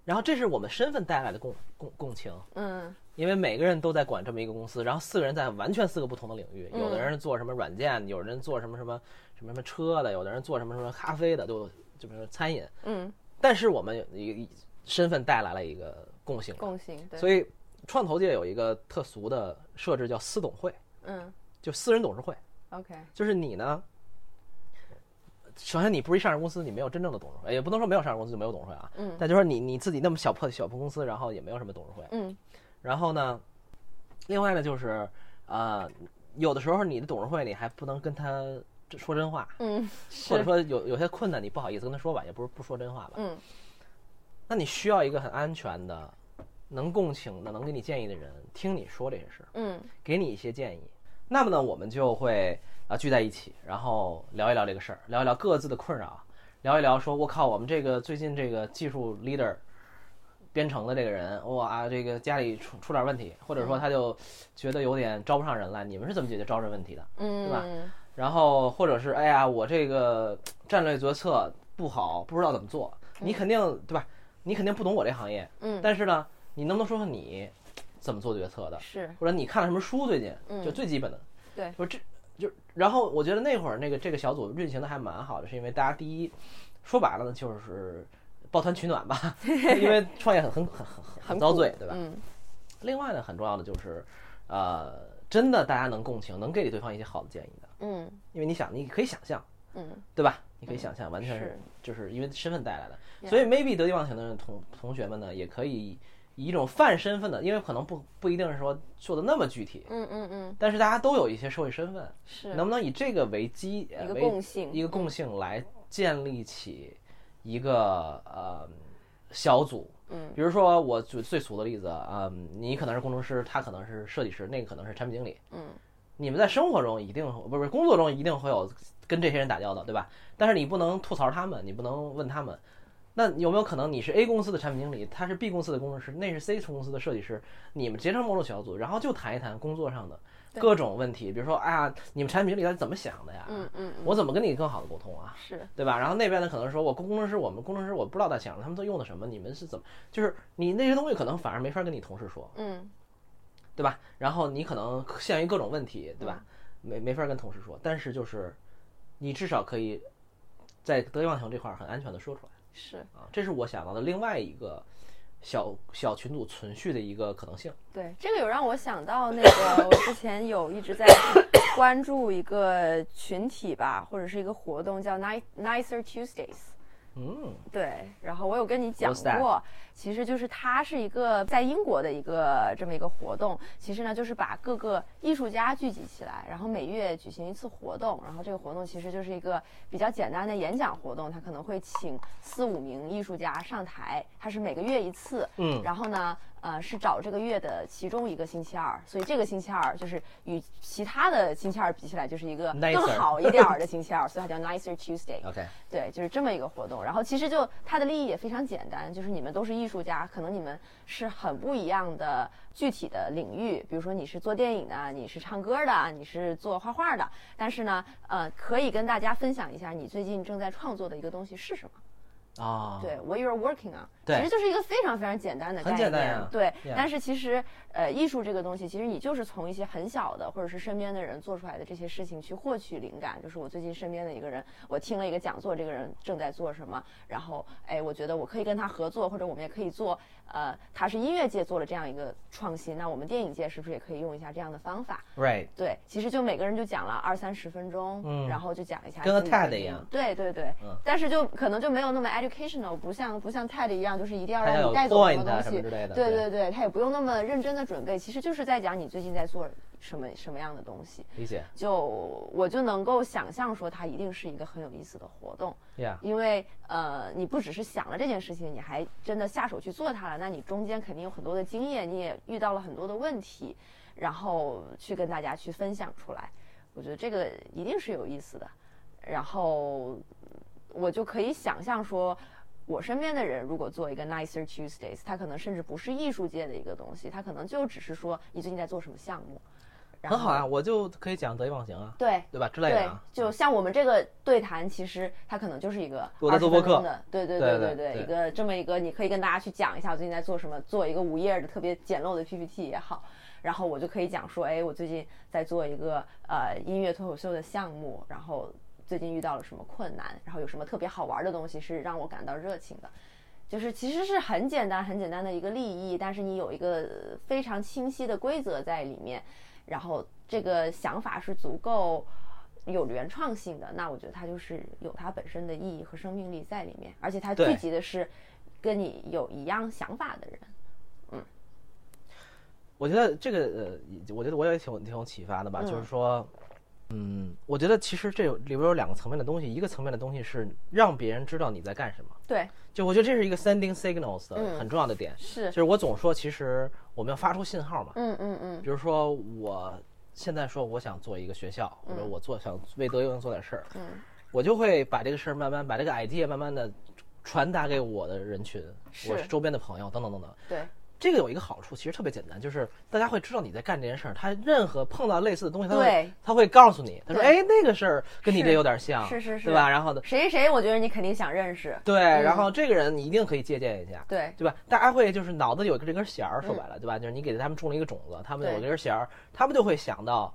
然后这是我们身份带来的共共共情，嗯。因为每个人都在管这么一个公司，然后四个人在完全四个不同的领域，有的嗯人做什么软件，有人做什么什么什么什么车的，有的人做什么什么咖啡的，都就比如说餐饮。嗯，但是我们有一个身份带来了一个共性，共性，对，所以创投界有一个特俗的设置叫私董会，嗯就私人董事会，OK，就是你呢。首先，你不是一上市公司，你没有真正的董事会，也不能说没有上市公司就没有董事会啊。嗯但就说你你自己那么小破小破公司，然后也没有什么董事会。嗯然后呢，另外呢就是，呃，有的时候你的董事会你还不能跟他说真话，嗯，或者，说有有些困难你不好意思跟他说吧，也不是不说真话吧。嗯那你需要一个很安全的、能共情的、能给你建议的人，听你说这些事儿，嗯给你一些建议。那么呢，我们就会啊聚在一起，然后聊一聊这个事儿，聊一聊各自的困扰，聊一聊说，我靠，我们这个最近这个技术 leader 编程的这个人，哇，这个家里出出点问题，或者说他就觉得有点招不上人来，你们是怎么解决招人问题的？嗯，对吧然后或者是哎呀，我这个战略决策不好，不知道怎么做，你肯定对吧？你肯定不懂我这行业，嗯，但是呢，你能不能说说你怎么做决策的？是，或者你看了什么书？最近嗯就最基本的，对说这就然后我觉得那会儿那个这个小组运行的还蛮好的，是因为大家第一说白了呢就是抱团取暖吧，[laughs] 因为创业很很很很很遭罪，对吧？嗯另外呢，很重要的就是，呃，真的大家能共情，能给对方一些好的建议的，嗯因为你想，你可以想象，嗯。对吧？你可以想象，完全是。是就是因为身份带来的，所以 maybe 得意忘形的同同学们呢，也可以以一种泛身份的，因为可能不不一定是说做的那么具体，嗯嗯嗯，但是大家都有一些社会身份，是。能不能以这个为基，呃一个为共性一个共性来建立起一个呃小组？嗯，比如说我举最俗的例子，嗯，你可能是工程师，他可能是设计师，那个可能是产品经理，嗯，你们在生活中一定不是工作中一定会有跟这些人打交道，对吧？但是你不能吐槽他们，你不能问他们。那有没有可能你是 A 公司的产品经理，他是 B 公司的工程师，那是 C 公司的设计师，你们结成某种小组，然后就谈一谈工作上的各种问题，比如说，哎呀，你们产品经理他是怎么想的呀？嗯嗯嗯，我怎么跟你更好的沟通啊？是对吧？然后那边呢，可能说我工工程师，我们工程师我不知道在想着他们都用的什么，你们是怎么？就是你那些东西可能反而没法跟你同事说，嗯对吧？然后你可能限于各种问题，对吧？嗯没没法跟同事说，但是就是你至少可以在得意忘形这块儿很安全的说出来是，啊，这是我想到的另外一个小小群组存续的一个可能性。对，这个有让我想到那个，我之前有一直在关注一个群体吧，或者是一个活动叫 Nice Nicer Tuesdays。嗯，对，然后我有跟你讲过，其实就是它是一个在英国的一个这么一个活动。其实呢，就是把各个艺术家聚集起来，然后每月举行一次活动。然后这个活动其实就是一个比较简单的演讲活动，他可能会请四五名艺术家上台，它是每个月一次。嗯然后呢，呃，是找这个月的其中一个星期二，所以这个星期二就是与其他的星期二比起来，就是一个更好一点儿的星期二，所以它叫 Nicer Tuesday。，OK，对，就是这么一个活动。然后其实就它的利益也非常简单，就是你们都是艺术家，可能你们是很不一样的具体的领域，比如说你是做电影的，你是唱歌的，你是做画画的，但是呢，呃，可以跟大家分享一下你最近正在创作的一个东西是什么。啊，对，what you're working on，对其实就是一个非常非常简单的概很念。简单呀对 Yeah 但是其实呃，艺术这个东西，其实你就是从一些很小的或者是身边的人做出来的这些事情去获取灵感。就是我最近身边的一个人，我听了一个讲座，这个人正在做什么，然后哎，我觉得我可以跟他合作，或者我们也可以做。呃，他是音乐界做了这样一个创新，那我们电影界是不是也可以用一下这样的方法？，right，对，其实就每个人就讲了二三十分钟，嗯然后就讲一下跟 TED 一样对对对，嗯但是就可能就没有那么 educational，不像不像 TED 一样，就是一定要让你带走什么东西，对对。对对，他也不用那么认真的准备，其实就是在讲你最近在做什么什么样的东西，理解。就我就能够想象说它一定是一个很有意思的活动，，yeah，因为呃，你不只是想了这件事情，你还真的下手去做它了，那你中间肯定有很多的经验，你也遇到了很多的问题，然后去跟大家去分享出来，我觉得这个一定是有意思的。然后我就可以想象说，我身边的人如果做一个 Nicer Tuesdays，他可能甚至不是艺术界的一个东西，他可能就只是说你最近在做什么项目，很好啊，我就可以讲得意忘形啊，对，对吧？之类的对啊，，就像我们这个对谈，其实它可能就是一个我在做播客对对对对对对一个这么一个，你可以跟大家去讲一下我最近在做什么，做一个五页的特别简陋的 PPT 也好，然后我就可以讲说，哎，我最近在做一个呃音乐脱口秀的项目，然后最近遇到了什么困难，然后有什么特别好玩的东西是让我感到热情的。就是其实是很简单、很简单的一个利益，但是你有一个非常清晰的规则在里面，然后这个想法是足够有原创性的，那我觉得它就是有它本身的意义和生命力在里面，而且它聚集的是跟你有一样想法的人。嗯我觉得这个呃，我觉得我也挺挺有启发的吧，就是说，嗯，我觉得其实这有里边有两个层面的东西，一个层面的东西是让别人知道你在干什么，对，就我觉得这是一个 sending signals 很重要的点，是。就，是我总说其实我们要发出信号嘛，嗯嗯嗯，比如说我现在说我想做一个学校，或者我做想为德云做点事儿，嗯，我就会把这个事儿慢慢把这个 idea 慢慢的传达给我的人群，我是。周边的朋友等等等等。对，这个有一个好处，其实特别简单，就是大家会知道你在干这件事儿。他任何碰到类似的东西，他会他会告诉你，他说：“对哎，那个事儿跟你这有点像，是是是对吧？”然后的谁谁，我觉得你肯定想认识。对，然后这个人你一定可以借鉴一下，对，对吧？大家会就是脑子有这根弦儿，说白了，对吧？就是你给他们种了一个种子，他们有对这根弦儿，他们就会想到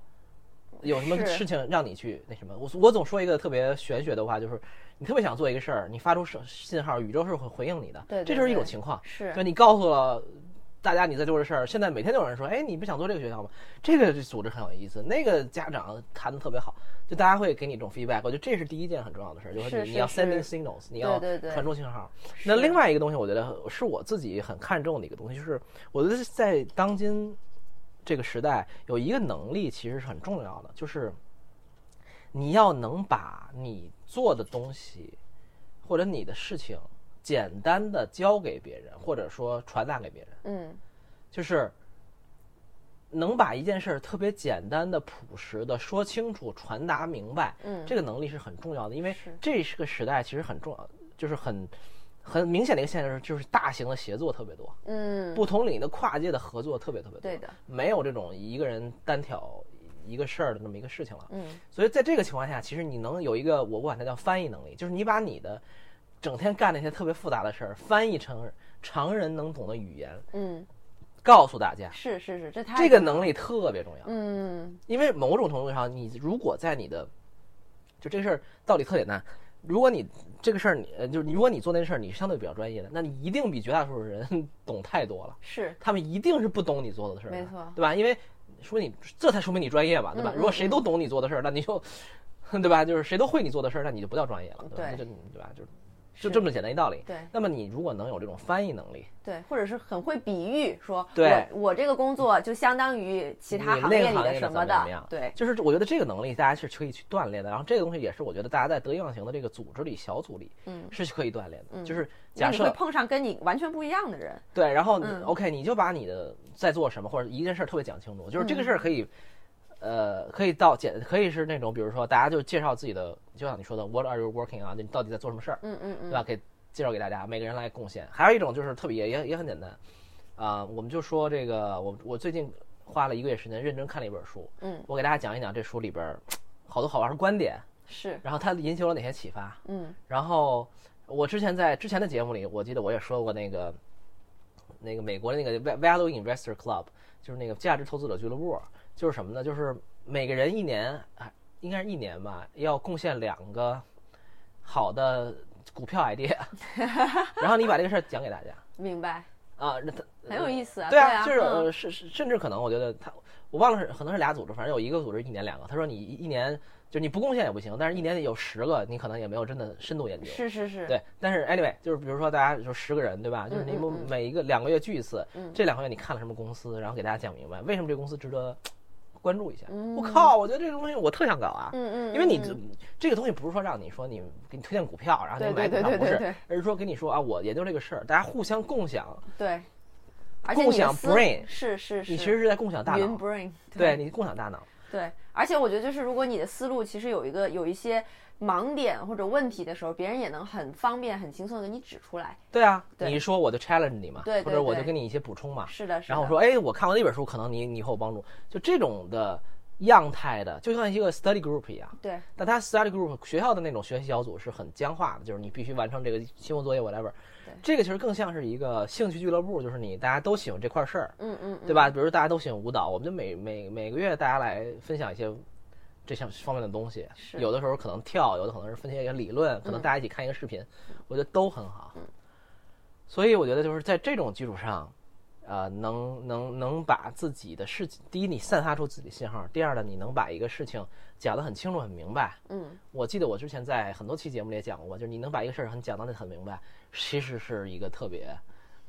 有什么事情让你去那什么。我我总说一个特别玄学的话，就是你特别想做一个事儿，你发出信信号，宇宙是会回应你的，对对这就是一种情况。是就你告诉了大家你在做这事儿，现在每天都有人说，哎，你不想做这个学校吗？这个组织很有意思，那个家长谈的特别好，就大家会给你一种 feedback。我觉得这是第一件很重要的事儿，就是是你你要 sending signals，你要传输信号。那另外一个东西，我觉得是我自己很看重的一个东西，就是我觉得在当今这个时代，有一个能力其实是很重要的，就是你要能把你做的东西或者你的事情简单的教给别人，或者说传达给别人，嗯。就是能把一件事儿特别简单的、朴实的说清楚、传达明白，嗯。这个能力是很重要的，因为这是个时代其实很重要，就是很很明显的一个现象，就是大型的协作特别多，嗯，不同领域的跨界的合作特别特别多，对的，没有这种一个人单挑一个事儿的那么一个事情了。嗯。所以在这个情况下，其实你能有一个我管它叫翻译能力，就是你把你的整天干那些特别复杂的事儿翻译成常人能懂的语言，嗯，告诉大家。是是是，这太这个能力特别重要，嗯因为某种程度上，你如果在你的就这事儿道理特简单，如果你这个事儿你呃就是你如果你做那事儿你是相对比较专业的，那你一定比绝大多数人懂太多了。是他们一定是不懂你做的事儿的，没错对吧？因为说你这才说明你专业嘛，对吧？嗯如果谁都懂你做的事儿，那你就，[laughs] 对吧？就是谁都会你做的事儿，那你就不叫专业了，对吧？对那就对吧？就就这么简单一道理。对那么你如果能有这种翻译能力，对，或者是很会比喻，说对我我这个工作就相当于其他行业里的什么怎么怎么样对，就是我觉得这个能力大家是可以去锻炼的。然后这个东西也是我觉得大家在得意忘形的这个组织里、小组里，嗯是可以锻炼的。就是那假设你会碰上跟你完全不一样的人，对，然后 OK，你就把你的在做什么或者一件事儿特别讲清楚，就是这个嗯事儿可以，呃，可以到简，可以是那种比如说大家就介绍自己的，就像你说的 What are you working on？你到底在做什么事儿，嗯嗯嗯，对吧？给介绍给大家，每个人来贡献。还有一种就是特别也也也很简单，啊、我们就说这个，我我最近花了一个月时间认真看了一本书，嗯，我给大家讲一讲这书里边儿好多好玩的观点，是，然后它引起了哪些启发，嗯然后我之前在之前的节目里，我记得我也说过那个那个美国的那个 Va- Value Investor Club，就是那个价值投资者俱乐部，就是什么呢？就是每个人一年啊，应该是一年吧，要贡献两个好的股票 idea，[laughs] 然后你把这个事儿讲给大家明白，啊，那他很有意思啊，对啊，就是嗯呃，是是，甚至可能我觉得他，我忘了是可能是俩组织，反正有一个组织一年两个。他说你一一年就你不贡献也不行，但是一年有十个，你可能也没有真的深度研究。是是是，对，但是 anyway，就是比如说大家就十个人，对吧？就是你们每一个两个月聚一次，嗯这两个月你看了什么公司，然后给大家讲明白为什么这公司值得关注一下。嗯。我靠，我觉得这个东西我特想搞啊，嗯嗯，因为你嗯这这个东西不是说让你说你给你推荐股票，然后你买股票，不是而是说跟你说啊，我研究这个事儿，大家互相共享，对，共享 brain 是是是，你其实是在共享大脑，brain，对。你共享大脑。对，而且我觉得就是如果你的思路其实有一个有一些盲点或者问题的时候，别人也能很方便、很轻松的给你指出来。对啊，对你说我就 challenge 你嘛，对对或者我就给你一些补充嘛。是的，是的。然后我说，哎，我看过那本书，可能你你以后有帮助。就这种的样态的，就像一个 study group 一样。对，但它 study group 学校的那种学习小组是很僵化的，就是你必须完成这个期末作业 whatever 对。这个其实更像是一个兴趣俱乐部，就是你大家都喜欢这块事儿，嗯嗯，对吧？比如大家都喜欢舞蹈，我们就每每每个月大家来分享一些这项方面的东西。是有的时候可能跳，有的可能是分析一个理论，可能大家一起看一个视频，我觉得都很好。所以我觉得就是在这种基础上，呃，能能能把自己的事情，第一你散发出自己的信号，第二呢，你能把一个事情讲得很清楚、很明白。嗯，我记得我之前在很多期节目里也讲过，就是你能把一个事儿很讲得很明白，其实是一个特别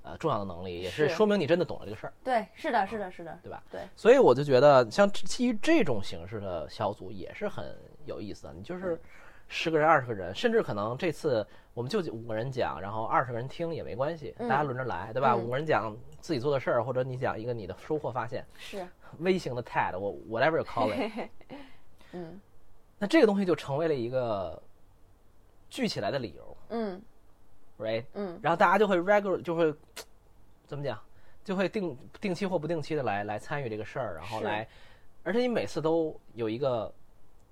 呃重要的能力，也是是说明你真的懂了这个事儿。对，是的，是的，是的，对吧？对，所以我就觉得像基于这种形式的小组也是很有意思的。你就是十个人、二十个人，甚至可能这次我们就五个人讲，然后二十个人听也没关系，大家轮着来，对吧？嗯。五个人讲自己做的事儿，或者你讲一个你的收获发现，是，微型的 TED，我 whatever you call it，[laughs] 嗯。那这个东西就成为了一个聚起来的理由。嗯，right？嗯，然后大家就会 regular 就会 [tsk] 怎么讲，就会定定期或不定期的来来参与这个事儿，然后来，而且你每次都有一个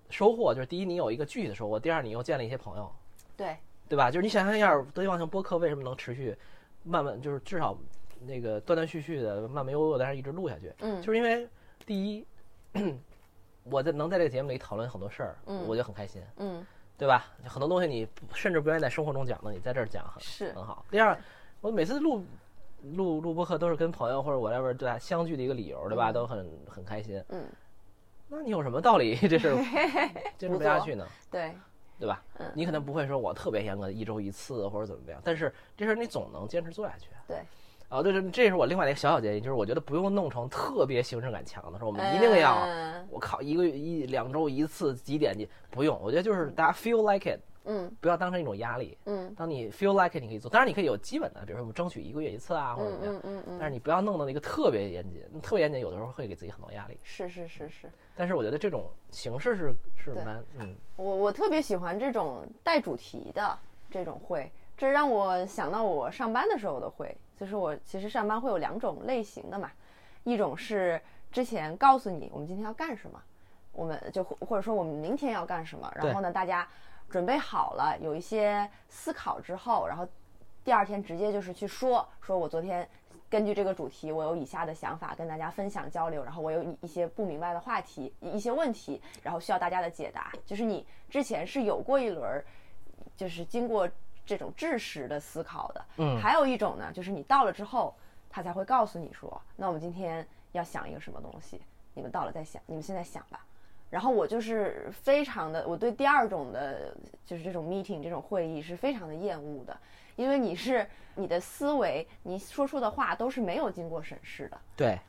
收获，就是第一你有一个具体的收获，第二你又见了一些朋友，对，对吧？就是你想象一下，得意忘形播客为什么能持续慢慢，就是至少那个断断续续的、慢慢悠悠的，但是一直录下去，嗯。就是因为第一，[clears throat] 我在能在这个节目里讨论很多事儿，嗯。我就很开心。嗯对吧？很多东西你甚至不愿意在生活中讲的，你在这儿讲很是很好。第二，我每次录录录播课都是跟朋友或者 whatever 对吧相聚的一个理由，对吧？嗯都很很开心。嗯，那你有什么道理这事儿 [laughs] 坚持不下去呢？对，对吧？嗯你可能不会说我特别严格的一周一次或者怎么样，但是这事儿你总能坚持做下去。对。啊，对对，这是我另外的一个小小建议，就是我觉得不用弄成特别形式感强的，说我们一定要，嗯我靠，一个月一两周一次几点几，不用，我觉得就是大家 feel like it，嗯不要当成一种压力。嗯当你 feel like it，你可以做，当然你可以有基本的，比如说我们争取一个月一次啊，或者怎么样。嗯嗯嗯但是你不要弄到那个特别严谨，特别严谨有的时候会给自己很多压力。是是是是，但是我觉得这种形式是是蛮嗯我我特别喜欢这种带主题的这种会，这让我想到我上班的时候的会，就是我其实上班会有两种类型的嘛，一种是之前告诉你我们今天要干什么，我们就或或者说我们明天要干什么，然后呢大家准备好了，有一些思考之后，然后第二天直接就是去说，说我昨天根据这个主题，我有以下的想法跟大家分享交流，然后我有一一些不明白的话题，一一些问题，然后需要大家的解答。就是你之前是有过一轮儿，就是经过这种知识的思考的。嗯还有一种呢，就是你到了之后，他才会告诉你说，那我们今天要想一个什么东西，你们到了再想，你们现在想吧。然后我就是非常的，我对第二种的，就是这种 meeting 这种会议是非常的厌恶的，因为你是你的思维，你说出的话都是没有经过审视的。对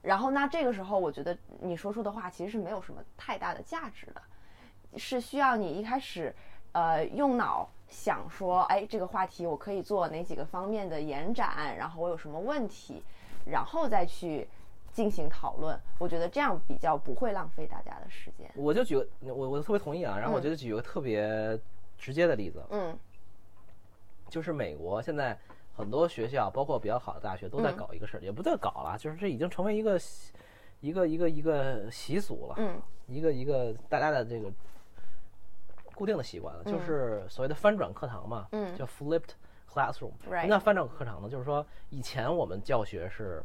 然后那这个时候，我觉得你说出的话其实是没有什么太大的价值的，是需要你一开始，呃，用脑想说，哎，这个话题我可以做哪几个方面的延展，然后我有什么问题，然后再去进行讨论。我觉得这样比较不会浪费大家的时间。我就举个我我特别同意啊，然后我觉得举个特别直接的例子，嗯就是美国现在很多学校，包括比较好的大学，都在嗯搞一个事儿，也不在搞了，就是这已经成为一个习一个一个一个习俗了，嗯一个一个大家的这个固定的习惯了，就是所谓的翻转课堂嘛，嗯叫 flipped classroom。叫翻转课堂呢？就是说以前我们教学是。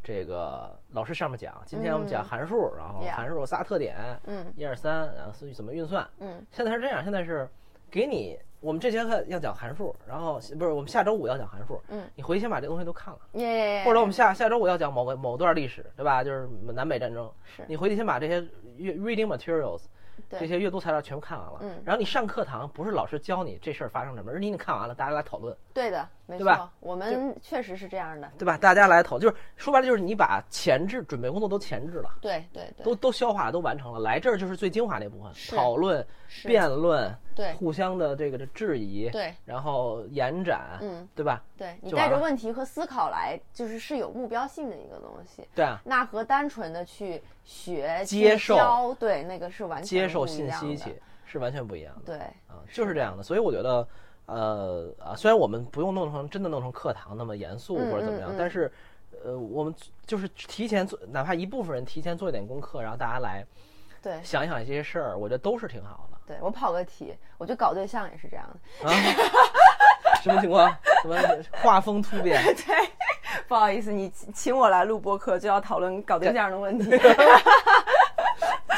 这个老师上面讲，今天我们讲函数，然后函数有仨特点，嗯一二三，然后是怎么运算。嗯现在是这样，现在是给你，我们这节课要讲函数，然后不是我们下周五要讲函数，嗯，你回去先把这东西都看了，耶，或者我们下下周五要讲某个某段历史，对吧？就是南北战争，是你回去先把这些 reading materials 对这些阅读材料全部看完了，嗯然后你上课堂不是老师教你这事儿发生什么，而是你看完了，大家来讨论，对的，没对吧错，我们确实是这样的。对吧？大家来讨，就是说白了就是你把前置准备工作都前置了。对对对，都都消化了，都完成了，来这儿就是最精华那部分，讨论、是辩论，对。互相的这个的质疑，对。然后延展，嗯，对吧？对你带着问题和思考来，就是是有目标性的一个东西。对啊，那和单纯的去学、接受，对那个是完全接受不一样的。信息去是完全不一样的。对，啊，就是这样的。所以我觉得，呃啊，虽然我们不用弄成真的弄成课堂那么严肃嗯或者怎么样，但是，呃，我们就是提前做，哪怕一部分人提前做一点功课，然后大家来对。想一想这些事儿，我觉得都是挺好的。对，我跑个题，我觉得搞对象也是这样的。啊，[laughs] 什么情况？什么画风突变？[laughs] 对，不好意思，你请请我来录播客就要讨论搞对象的问题。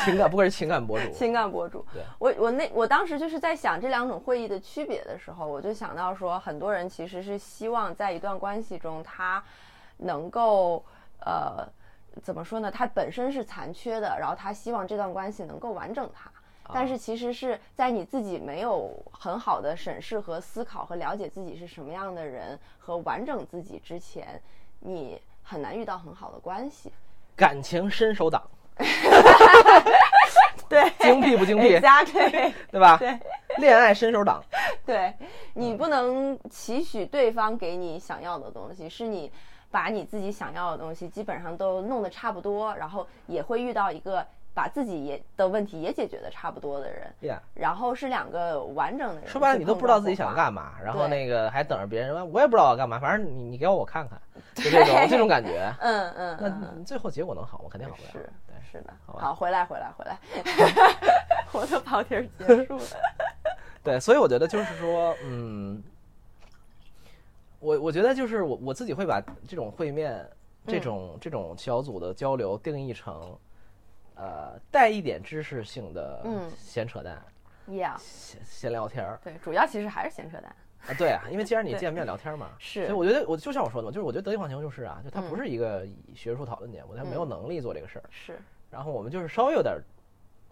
情感不愧是情感博主，情感博主对，我我那我当时就是在想这两种会议的区别的时候，我就想到说，很多人其实是希望在一段关系中，他能够呃怎么说呢？他本身是残缺的，然后他希望这段关系能够完整他。但是其实是在你自己没有很好的审视和思考和了解自己是什么样的人和完整自己之前，你很难遇到很好的关系。感情伸手党，[laughs] 对，精辟不精辟？加对。对吧？对恋爱伸手党，对你不能期许对方给你想要的东西，是你把你自己想要的东西基本上都弄得差不多，然后也会遇到一个把自己也的问题也解决的差不多的人，呀、然后是两个完整的人。说白了，你都不知道自己想干嘛。然后那个还等着别人，我也不知道我要干嘛，反正你你给我我看看，就这种这种感觉。嗯嗯那最后结果能好吗？肯定好不了。是对，是的。好吧好，回来回来回来，我的跑题结束了。[laughs] 对，所以我觉得就是说，嗯，我我觉得就是我我自己会把这种会面、这嗯种这种小组的交流定义成，呃，带一点知识性的嗯闲扯淡、Yeah，闲闲聊天儿。对，主要其实还是闲扯淡。啊，对啊，因为既然你见面聊天嘛，[laughs] 是所以我觉得我就像我说的嘛，就是我觉得德意忘形就是啊，就它嗯不是一个学术讨论节目，它没有能力做这个事儿，是然后我们就是稍微有点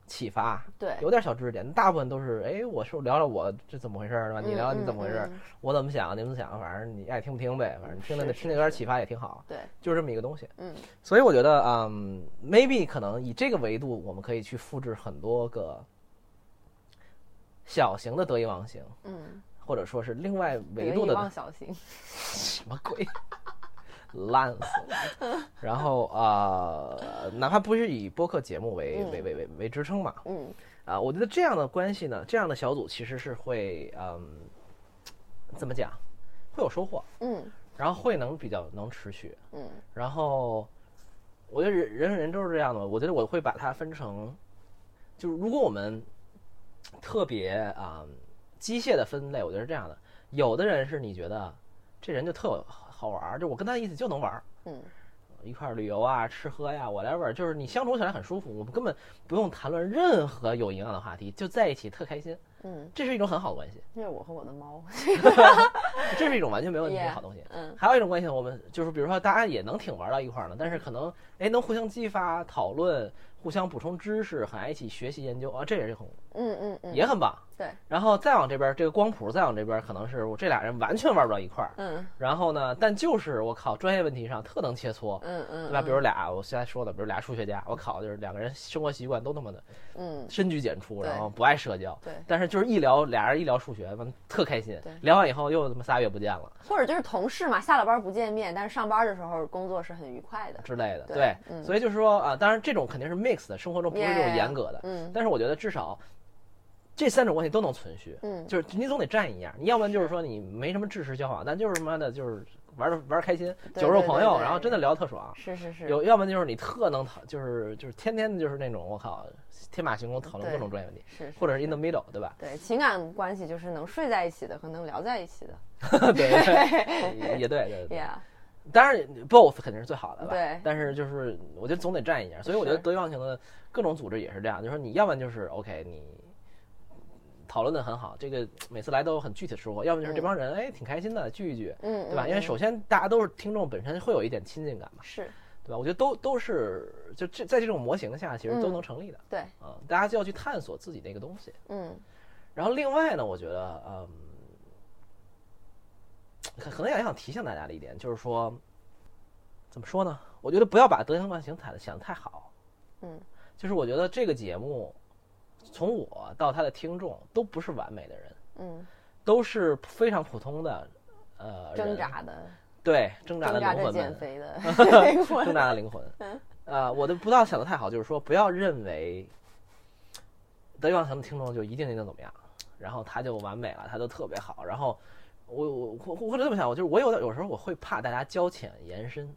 启发，对，有点小知识点，大部分都是哎，我说聊聊我这怎么回事儿，对吧？你聊聊你怎么回事我怎么想，你怎么想，反正你爱听不听呗，反正听着是听着有点启发也挺好，对，就是这么一个东西。嗯。所以我觉得，嗯，maybe 可能以这个维度，我们可以去复制很多个小型的得意忘形，嗯，或者说是另外维得意度的忘小型，[laughs] 什么鬼，烂死了。[laughs] 然后呃，哪怕不是以播客节目为嗯。为为为为支撑嘛，嗯。啊，我觉得这样的关系呢，这样的小组其实是会，嗯，怎么讲，会有收获，嗯。然后会能比较能持续，嗯。然后我觉得人人和人都是这样的，我觉得我会把它分成，就是如果我们特别啊、机械的分类，我觉得是这样的，有的人是你觉得这人就特有好玩儿，就我跟他意思就能玩儿，嗯。一块儿旅游啊、吃喝呀，whatever，就是你相处起来很舒服，我们根本不用谈论任何有营养的话题，就在一起特开心，嗯，这是一种很好的关系，这是我和我的猫，[laughs] 这是一种完全没问题的好东西。嗯。还有一种关系，我们就是比如说大家也能挺玩到一块儿呢，但是可能哎能互相激发、讨论、互相补充知识，很爱一起学习研究啊，这也是很嗯嗯嗯，也很棒。对，然后再往这边，这个光谱再往这边，可能是我这俩人完全玩不到一块儿。嗯然后呢，但就是我靠，专业问题上特能切磋，嗯嗯，对吧？比如俩，我现在说的，比如俩数学家，我靠，就是两个人生活习惯都那么的嗯深居简出，然后不爱社交。对但是就是一聊，俩人一聊数学，完特开心对。聊完以后又他妈仨月不见了或者就是同事嘛，下了班不见面，但是上班的时候工作是很愉快的。之类的。对所以就是说啊，当然这种肯定是 mix 的，生活中不是这种严格的。嗯但是我觉得至少这三种关系都能存续。嗯，就是你总得占一样，你要不然就是说你没什么知识交往，但就是妈的就是玩儿玩儿开心，酒肉朋友，然后真的聊特爽。是是是，有，要不然就是你特能讨，就是就是天天的就是那种我靠天马行空讨论各种专业问题，是是或者是 in the middle，对吧？对情感关系就是能睡在一起的和能聊在一起的。[laughs] [laughs] 对对，也对对对。当然 both 肯定是最好的吧。对但是就是我觉得总得占一样，所以我觉得是得意忘形的各种组织也是这样，就是说你要不然就是 OK 你。讨论的很好，这个 [tsk] 每次来都有很具体的收获。要么就是这帮人哎挺开心的聚一聚，嗯，对吧？嗯嗯因为首先大家都是听众，本身会有一点亲近感嘛，是对吧？我觉得都都是就这在这种模型下，其实都嗯能成立的。对，啊、大家就要去探索自己那个东西。嗯然后另外呢，我觉得，嗯，可可能也想提醒大家的一点，就是说，怎么说呢？我觉得不要把得意忘形想的想得太好。嗯，就是我觉得这个节目，从我到他的听众都不是完美的人，嗯，都是非常普通的，呃，人挣扎的，对 [laughs] 挣扎的灵魂们，减肥的灵挣。扎的灵魂。呃，我的不要想的太好，就是说不要认为得意忘形的听众就一定一定怎么样，然后他就完美了，他就特别好。然后我我我或者这么想，我就是我有的有时候我会怕大家交浅言深，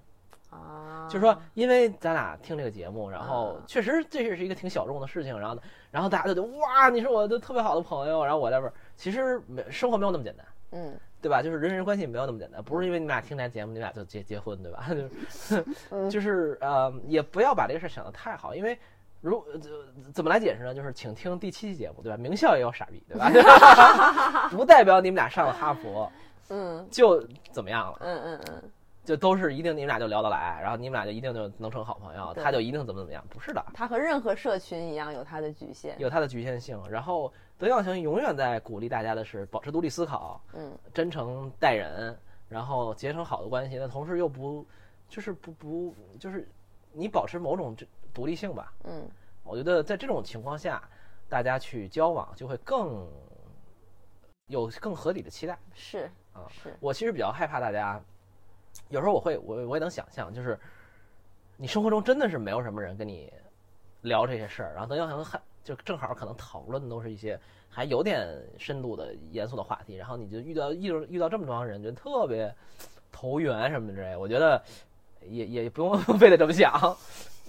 啊，就是说因为咱俩听这个节目，然后啊确实这是一个挺小众的事情，然后然后大家就觉得哇，你是我的特别好的朋友，然后 whatever，其实没生活没有那么简单。嗯对吧？就是人人关系没有那么简单，不是因为你们俩听咱节目，你们俩就结结婚，对吧？[laughs] 就是 [laughs] 就是呃，也不要把这个事儿想得太好，因为如呃怎么来解释呢？就是请听第七期节目，对吧？名校也有傻逼，对吧？[laughs] 不代表你们俩上了哈佛嗯就怎么样了，嗯嗯嗯，就都是一定你们俩就聊得来，然后你们俩就一定就能成好朋友，他就一定怎么怎么样，不是的。他和任何社群一样有他的局限。有他的局限性，然后德耀行永远在鼓励大家的是保持独立思考，嗯真诚待人，然后结成好的关系，那同时又不，就是不不就是你保持某种这独立性吧。嗯我觉得在这种情况下，大家去交往就会更有更合理的期待。是啊是我其实比较害怕大家，有时候我会我我也能想象，就是你生活中真的是没有什么人跟你聊这些事儿，然后得意忘形还就正好可能讨论的都是一些还有点深度的严肃的话题，然后你就遇到遇到遇到这么多人，就特别投缘什么的之类，我觉得也也不用 [laughs] 非得这么想。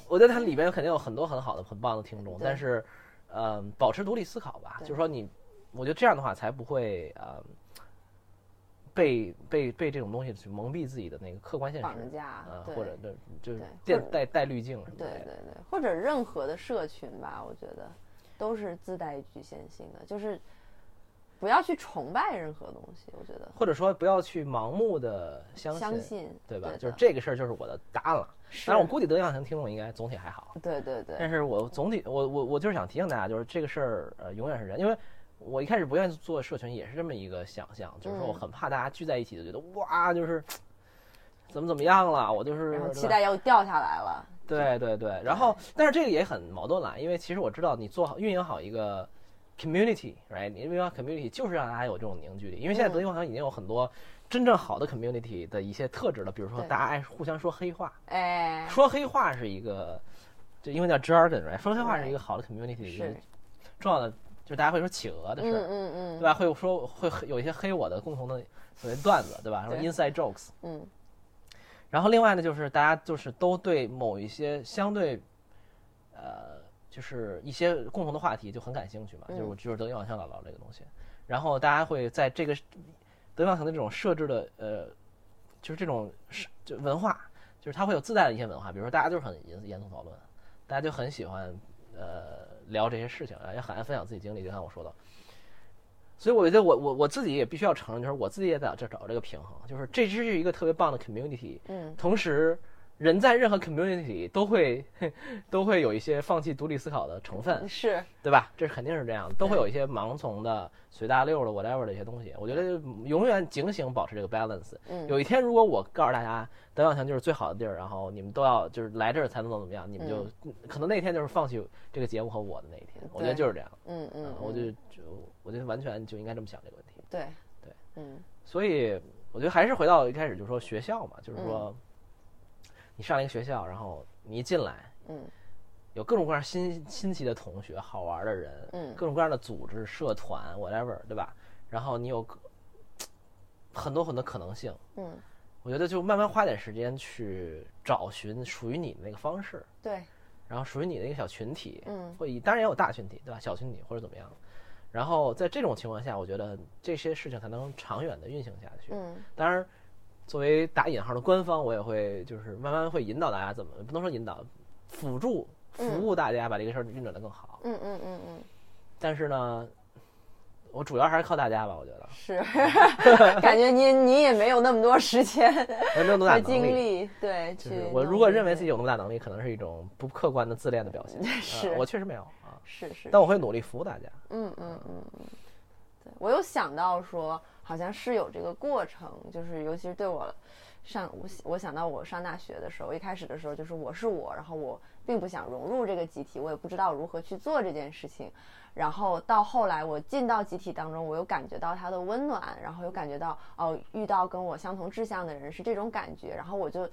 我觉得它里边肯定有很多很好的、很棒的听众，但是，呃，保持独立思考吧，就是说你，我觉得这样的话才不会呃被被被这种东西去蒙蔽自己的那个客观现实，绑架呃，或者对就是对带带带滤镜什么的对。对对，或者任何的社群吧，我觉得都是自带局限性的。就是不要去崇拜任何东西，我觉得或者说不要去盲目的相信，相信对吧？对就是这个事儿就是我的答案了。是当然，我估计德阳行听众应该总体还好，对对对，但是我总体我我我就是想提醒大家，就是这个事儿呃永远是这样，因为我一开始不愿意做社群也是这么一个想象，就是说我嗯很怕大家聚在一起就觉得哇就是怎么怎么样了，我就是期待又掉下来了。对对对，然后但是这个也很矛盾啦，因为其实我知道你做好运营好一个 community，right？你运营好 community 就是让大家有这种凝聚力，因为现在嗯德云好像已经有很多真正好的 community 的一些特质了，比如说大家爱互相说黑话，哎，说黑话是一个，就英文叫 jargon，right？说黑话是一个好的 community 的一个是重要的，就是大家会说企鹅的事嗯儿，嗯嗯，对吧？会有说会有一些黑我的共同的所谓段子，对吧？说对 inside jokes。嗯然后另外呢，就是大家就是都对某一些相对，呃，就是一些共同的话题就很感兴趣嘛，就是我就是德云网向姥姥这个东西。然后大家会在这个德云网向的这种设置的呃，就是这种是就文化，就是它会有自带的一些文化，比如说大家就是很严严肃讨论，大家就很喜欢呃聊这些事情，也很爱分享自己经历，就像我说的。所以我觉得我我我自己也必须要承认，就是我自己也在这找这个平衡，就是这是一个特别棒的 community，嗯，同时人在任何 community 里都会都会有一些放弃独立思考的成分，是对吧？这是肯定是这样，都会有一些盲从的、随大溜的 whatever 的一些东西。我觉得永远警醒，保持这个 balance。嗯有一天如果我告诉大家德阳强就是最好的地儿，然后你们都要就是来这儿才能怎么怎么样，你们就、可能那天就是放弃这个节目和我的那一天。我觉得就是这样。嗯嗯嗯，，我就就我觉得完全就应该这么想这个问题。对对，嗯所以我觉得还是回到一开始，就是说学校嘛，就是说你上了一个学校，然后你一进来，嗯有各种各样新新奇的同学、好玩的人，嗯各种各样的组织、社团，whatever，对吧？然后你有很多很多可能性。嗯，我觉得就慢慢花点时间去找寻属于你的那个方式，对，然后属于你的一个小群体，嗯会以当然也有大群体，对吧？小群体或者怎么样。然后在这种情况下，我觉得这些事情才能长远的运行下去。嗯当然，作为打引号的官方，我也会就是慢慢会引导大家怎么不能说引导，辅助服务大家把这个事儿运转的更好。嗯嗯嗯嗯，但是呢，我主要还是靠大家吧，我觉得是，[laughs] 感觉您你也没有那么多时间也 [laughs] 没有那么大和能力。精力，对，去就是我如果认为自己有那么大能力，可能是一种不客观的自恋的表现。[laughs] 是呃我确实没有啊，是是，但我会努力服务大家。嗯嗯嗯嗯，对我有想到说，好像是有这个过程，就是尤其是对我上我我想到我上大学的时候，一开始的时候就是我是我，然后我并不想融入这个集体，我也不知道如何去做这件事情。然后到后来我进到集体当中，我又感觉到它的温暖，然后又感觉到哦，遇到跟我相同志向的人是这种感觉，然后我就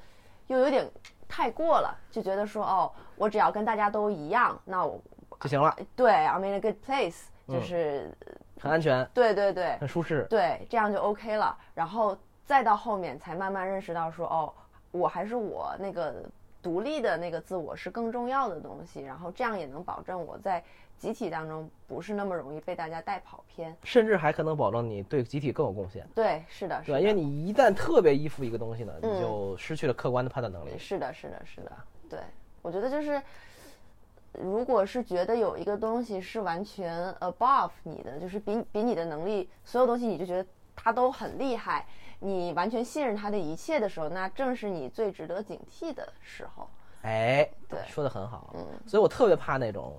又有点太过了，就觉得说哦，我只要跟大家都一样，那我就行了，对 I'm in a good place，就是、很安全，对对对很舒适。对，这样就 OK 了。然后再到后面才慢慢认识到说，哦，我还是我那个独立的那个自我是更重要的东西。然后这样也能保证我在集体当中不是那么容易被大家带跑偏。甚至还可能保证你对集体更有贡献，对，是的，是？的，因为你一旦特别依附一个东西呢，嗯你就失去了客观的判断能力。是的，是的，是的，对，我觉得就是，如果是觉得有一个东西是完全 above 你的，就是比比你的能力所有东西，你就觉得他都很厉害，你完全信任他的一切的时候，那正是你最值得警惕的时候。哎，对说的很好。嗯所以我特别怕那种，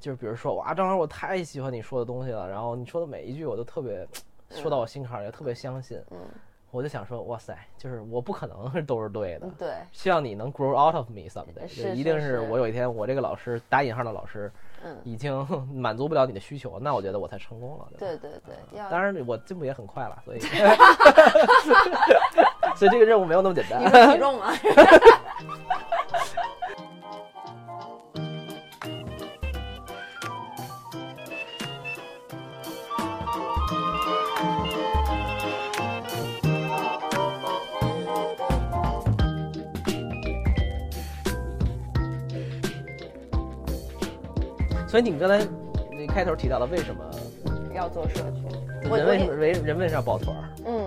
就是比如说，哇，张老师，我太喜欢你说的东西了，然后你说的每一句我都特别说到我心坎儿里，特别相信。嗯，我就想说，哇塞，就是我不可能是都是对的。对，希望你能 grow out of me someday，是就是一定是是我有一天我这个老师打引号的老师，嗯已经 [laughs] 满足不了你的需求，那我觉得我才成功了。吧对对对，当然我进步也很快了，所以 [laughs] [laughs] 所以这个任务没有那么简单体重吗？所以你们刚才那开头提到了为什么要做社群，我人为什么为人为什么要抱团儿？嗯，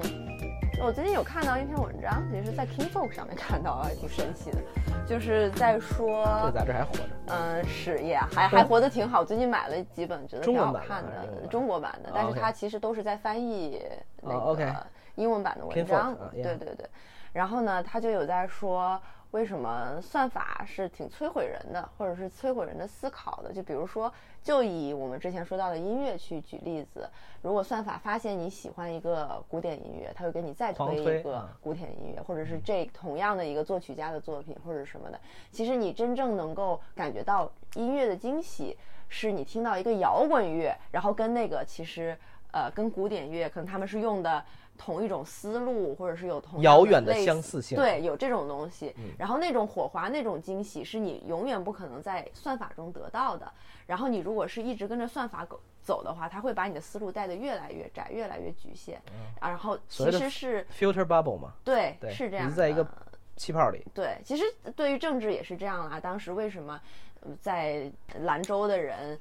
我最近有看到一篇文章，也是在 King Folk 上面看到，还挺神奇的，就是在这说这，杂志还活着。嗯，是也还还活得挺好。最近买了几本，觉得挺好看的中国版的，但是它其实都是在翻译那个英文版的文章。对对对，然后呢，他就有在说。为什么算法是挺摧毁人的，或者是摧毁人的思考的？就比如说，就以我们之前说到的音乐去举例子，如果算法发现你喜欢一个古典音乐，它会给你再推一个嗯古典音乐，或者是这同样的一个作曲家的作品或者什么的。其实你真正能够感觉到音乐的惊喜，是你听到一个摇滚乐，然后跟那个其实呃跟古典乐可能他们是用的同一种思路，或者是有同遥远的相似性对，有这种东西。嗯然后那种火花、那种惊喜，是你永远不可能在算法中得到的。然后你如果是一直跟着算法走走的话，它会把你的思路带得越来越窄、越来越局限。嗯，然后其实是 filter bubble 嘛，对，对是这样的。你在一个气泡里。对，其实对于政治也是这样啦。当时为什么呃在兰州的人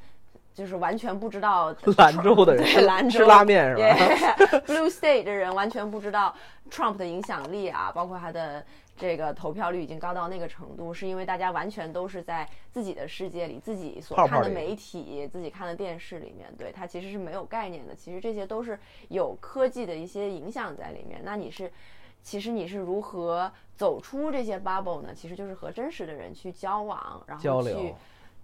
就是完全不知道 [laughs] 兰州的人对兰州吃拉面是吧 Blue State 的人完全不知道 Trump 的影响力啊，包括他的这个投票率已经高到那个程度，是因为大家完全都是在自己的世界里，自己所看的媒体、自己看的电视里面，对他其实是没有概念的。其实这些都是有科技的一些影响在里面。那你是，其实你是如何走出这些 bubble 呢？其实就是和真实的人去交往，然后去流。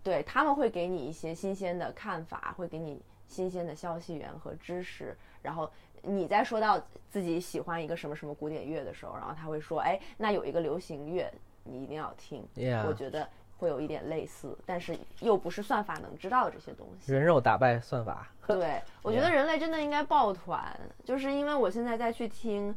对他们会给你一些新鲜的看法，会给你新鲜的消息源和知识，然后你在说到自己喜欢一个什么什么古典乐的时候，然后他会说，哎，那有一个流行乐你一定要听 Yeah 我觉得会有一点类似，但是又不是算法能知道的这些东西。人肉打败算法。对，我觉得人类真的应该抱团，就是因为我现在在去听，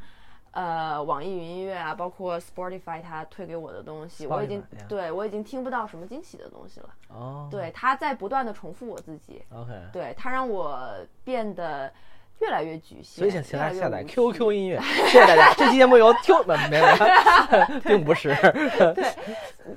呃，网易云音乐啊，包括 Spotify 它推给我的东西，我已经对我已经听不到什么惊喜的东西了。哦，对，它在不断的重复我自己，，OK。对它让我变得越来越局限，所以请请大家下载 QQ 音乐，谢谢大家。这期节目由 Q 没没有，[laughs] 并不是。[laughs] 对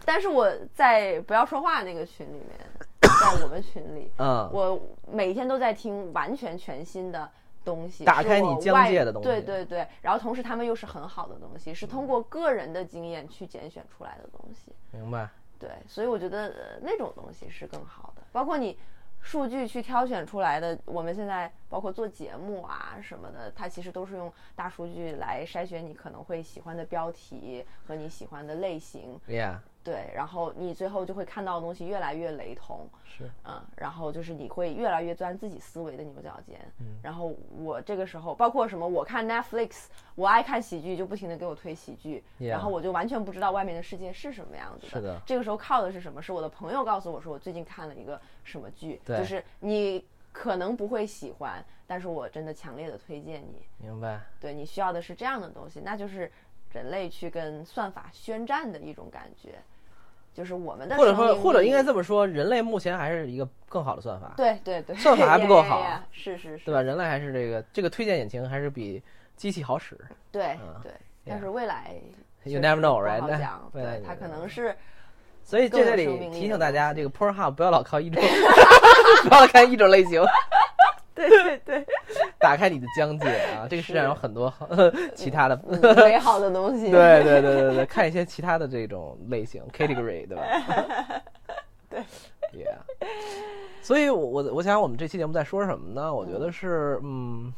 但是我在不要说话那个群里面，在我们群里，嗯，我每天都在听完全全新的东西，打开你疆外界的东西对对对，然后同时他们又是很好的东西，是通过个人的经验去拣选出来的东西。明白。对，所以我觉得、呃、那种东西是更好的，包括你数据去挑选出来的，我们现在包括做节目啊什么的，它其实都是用大数据来筛选你可能会喜欢的标题和你喜欢的类型，Yeah，对，然后你最后就会看到的东西越来越雷同，是。嗯，然后就是你会越来越钻自己思维的牛角尖。嗯然后我这个时候，包括什么，我看 Netflix，我爱看喜剧，就不停的给我推喜剧 Yeah 然后我就完全不知道外面的世界是什么样子是的这个时候靠的是什么？是我的朋友告诉我说，我最近看了一个什么剧，对就是你可能不会喜欢，但是我真的强烈的推荐你。明白。对你需要的是这样的东西，那就是人类去跟算法宣战的一种感觉，就是我们的或者说，或者应该这么说，人类目前还是一个更好的算法，对对对，算法还不够好 [laughs] 是是是，对吧？人类还是这个这个推荐引擎还是比机器好使。对嗯对，但是未来 You never know, 不 right？[laughs] 对，它可能是所以这里提醒大家，这个 Pornhub 不要老靠一种，[laughs] 不要看一种类型，对对对 [laughs] 打开你的疆界啊！这个世界上有很多 [laughs] 其他的，嗯美好的东西，[laughs] 对对对对对，看一些其他的这种类型 category，对吧？对，Yeah。所以我，我我想我们这期节目在说什么呢？我觉得是，嗯，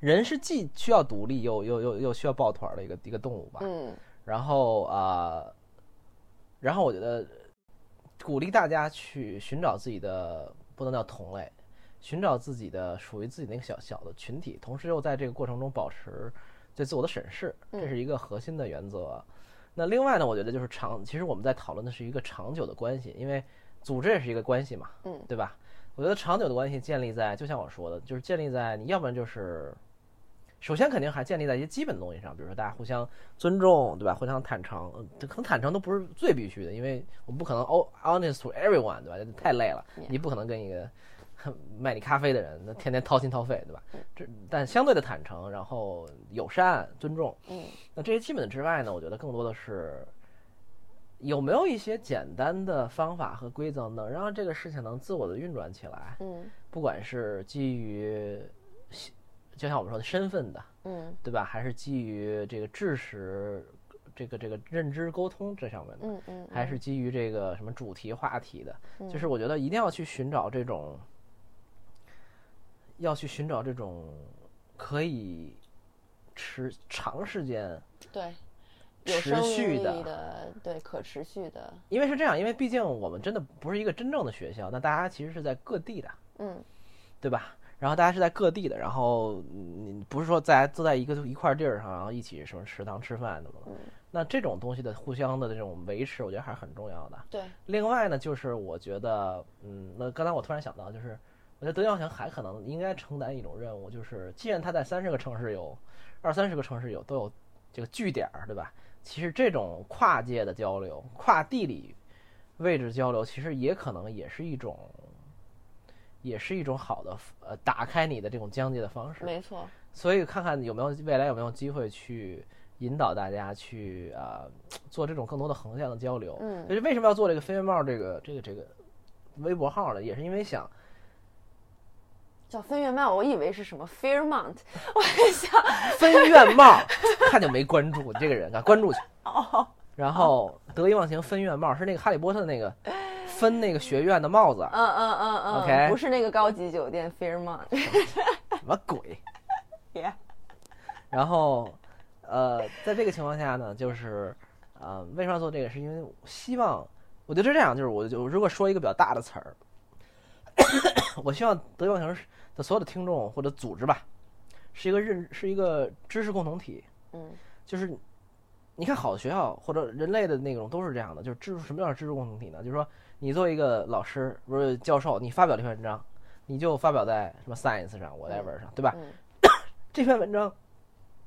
人是既需要独立又又又又需要抱团儿的一个一个动物吧。嗯然后啊、呃然后我觉得鼓励大家去寻找自己的不能叫同类，寻找自己的属于自己那个小小的群体，同时又在这个过程中保持对自我的审视，这是一个核心的原则。那另外呢，我觉得就是长，其实我们在讨论的是一个长久的关系，因为组织也是一个关系嘛，嗯对吧？我觉得长久的关系建立在，就像我说的，就是建立在你要不然就是，首先肯定还建立在一些基本的东西上，比如说大家互相尊重，对吧？互相坦诚，呃可能坦诚都不是最必须的，因为我们不可能 all honest to everyone，对吧？这太累了你不可能跟一个 [laughs] 卖你咖啡的人，那天天掏心掏肺，对吧？这但相对的坦诚，然后友善、尊重，嗯那这些基本的之外呢，我觉得更多的是有没有一些简单的方法和规则，能让这个事情能自我的运转起来？嗯不管是基于就像我们说的身份的，嗯对吧？还是基于这个知识、这个这个认知沟通这上面的，嗯嗯，还是基于这个什么主题话题的？嗯就是我觉得一定要去寻找这种，要去寻找这种可以持长时间，对，持续的的，对，可持续的，因为是这样，因为毕竟我们真的不是一个真正的学校，那大家其实是在各地的，嗯对吧？然后大家是在各地的，然后你不是说大家都在一个一块地儿上，然后一起什么食堂吃饭的那这种东西的互相的这种维持，我觉得还是很重要的。对，另外呢，就是我觉得，嗯，那刚才我突然想到，就是我觉得德耀祥还可能应该承担一种任务，就是既然他在三十个城市有二三十个城市有都有这个据点儿，对吧？其实这种跨界的交流、跨地理位置交流，其实也可能也是一种，也是一种好的呃打开你的这种疆界的方式。没错，所以看看有没有未来有没有机会去引导大家去啊、做这种更多的横向的交流。嗯就是为什么要做这个飞跃帽这个这个这个微博号呢？也是因为想叫分院帽，我以为是什么 Fairmont，我还想，分院帽，看就没关注你这个人，啊关注去。[laughs] 哦，然后得意忘形分院帽是那个哈利波特那个 [laughs] 分那个学院的帽子，嗯嗯嗯嗯 OK 不是那个高级酒店 Fairmont，[laughs] 什么鬼？[laughs] Yeah 然后，呃，在这个情况下呢，就是，呃，为什么要做这个？是因为希望，我觉得是这样，就是我就如果说一个比较大的词儿，[coughs] 我希望德育忘形的所有的听众或者组织吧，是一个认是一个知识共同体，嗯就是你看好的学校或者人类的那种都是这样的，就是知识什么叫知识共同体呢？就是说你作为一个老师不是教授，你发表这篇文章，你就发表在什么 Science 上 whatever 上，对吧？嗯 [coughs] 这篇文章，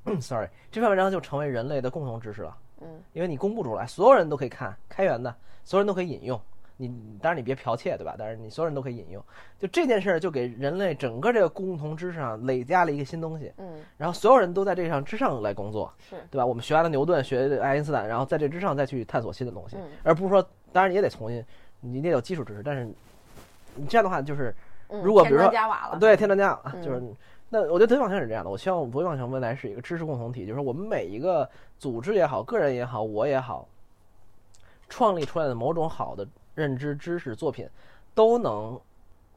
[coughs] sorry，这篇文章就成为人类的共同知识了，嗯因为你公布出来，所有人都可以看，开源的，所有人都可以引用。你当然你别剽窃，对吧？但是你所有人都可以引用。就这件事儿，就给人类整个这个共同知识上累加了一个新东西，嗯，然后所有人都在这上之上来工作，是，对吧？我们学完了牛顿，学爱因斯坦，然后在这之上再去探索新的东西，嗯而不是说，当然你也得重新，你得有基础知识，但是你这样的话，就是嗯如果比如说对，添砖加瓦，嗯就是那我觉得德育忘形是这样的。我希望德育忘形未来是一个知识共同体，就是我们每一个组织也好，个人也好，我也好，创立出来的某种好的认知知识作品，都能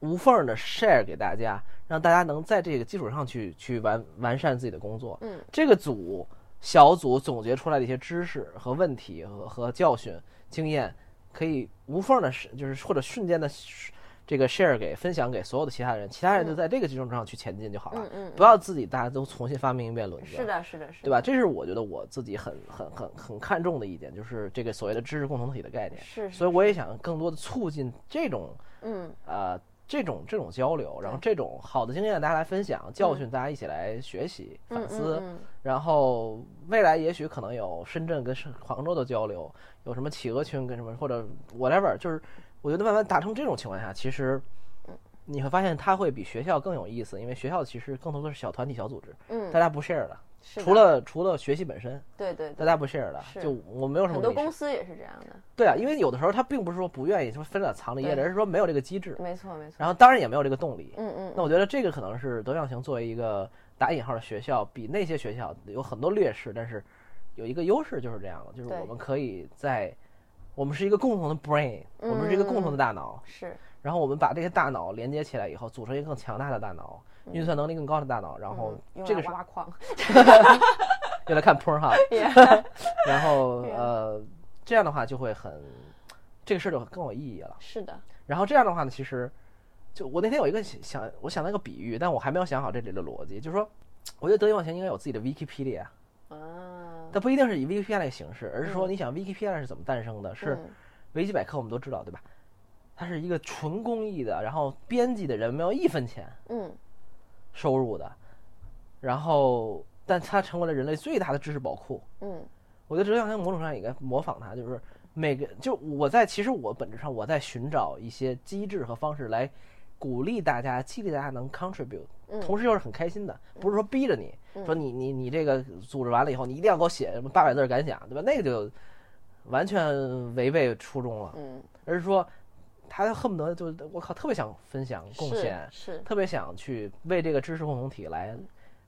无缝的 share 给大家，让大家能在这个基础上去去完完善自己的工作。嗯这个组小组总结出来的一些知识和问题和和教训经验，可以无缝的，就是或者瞬间的这个 share 给分享给所有的其他人，其他人就在这个基础上去前进就好了，嗯嗯，不要自己大家都重新发明一遍轮子。是的，是的，是的，对吧？这是我觉得我自己很很很很看重的一点，就是这个所谓的知识共同体的概念。是，是所以我也想更多的促进这种嗯呃这种这种交流，然后这种好的经验大家来分享，教训大家一起来学习嗯反思。嗯。然后未来也许可能有深圳跟深杭州的交流，有什么企鹅群跟什么或者 whatever，就是我觉得慢慢达成这种情况下，其实你会发现它会比学校更有意思，因为学校其实更多的是小团体、小组织，嗯，大家不 share 的，是的除了除了学习本身，对对对，大家不 share 的，就我没有什么很多公司也是这样的，对啊，因为有的时候他并不是说不愿意说分了藏着掖着，而是说没有这个机制，没错没错，然后当然也没有这个动力。嗯嗯，那我觉得这个可能是德养行作为一个打引号的学校，比那些学校有很多劣势，但是有一个优势就是这样的，就是我们可以在我们是一个共同的 brain，我们是一个共同的大脑，是。然后我们把这些大脑连接起来以后，组成一个更强大的大脑，运算能力更高的大脑，然后这个是来挖矿，[laughs] 用来看 porn 哈。[laughs] [laughs] 然后呃这样的话就会很这个事儿就更有意义了。是的，然后这样的话呢，其实就我那天有一个想，我想到一个比喻，但我还没有想好这里的逻辑，就是说，我觉得德语网前应该有自己的 Wikipedia，啊，它不一定是以 Wikipedia 那个形式，而是说嗯你想 Wikipedia 是怎么诞生的？是嗯。维基百科我们都知道，对吧？它是一个纯公益的，然后编辑的人没有一分钱。嗯收入的，然后但它成为了人类最大的知识宝库。嗯我觉得德语网行某种上也该模仿它，就是每个就我在其实我本质上我在寻找一些机制和方式来鼓励大家、激励大家能 contribute，嗯同时又是很开心的，不是说逼着你嗯说你你你这个组织完了以后，你一定要给我写什么八百字儿感想，对吧？那个就完全违背初衷了，嗯，而是说他恨不得就我靠，特别想分享贡是献，是，特别想去为这个知识共同体来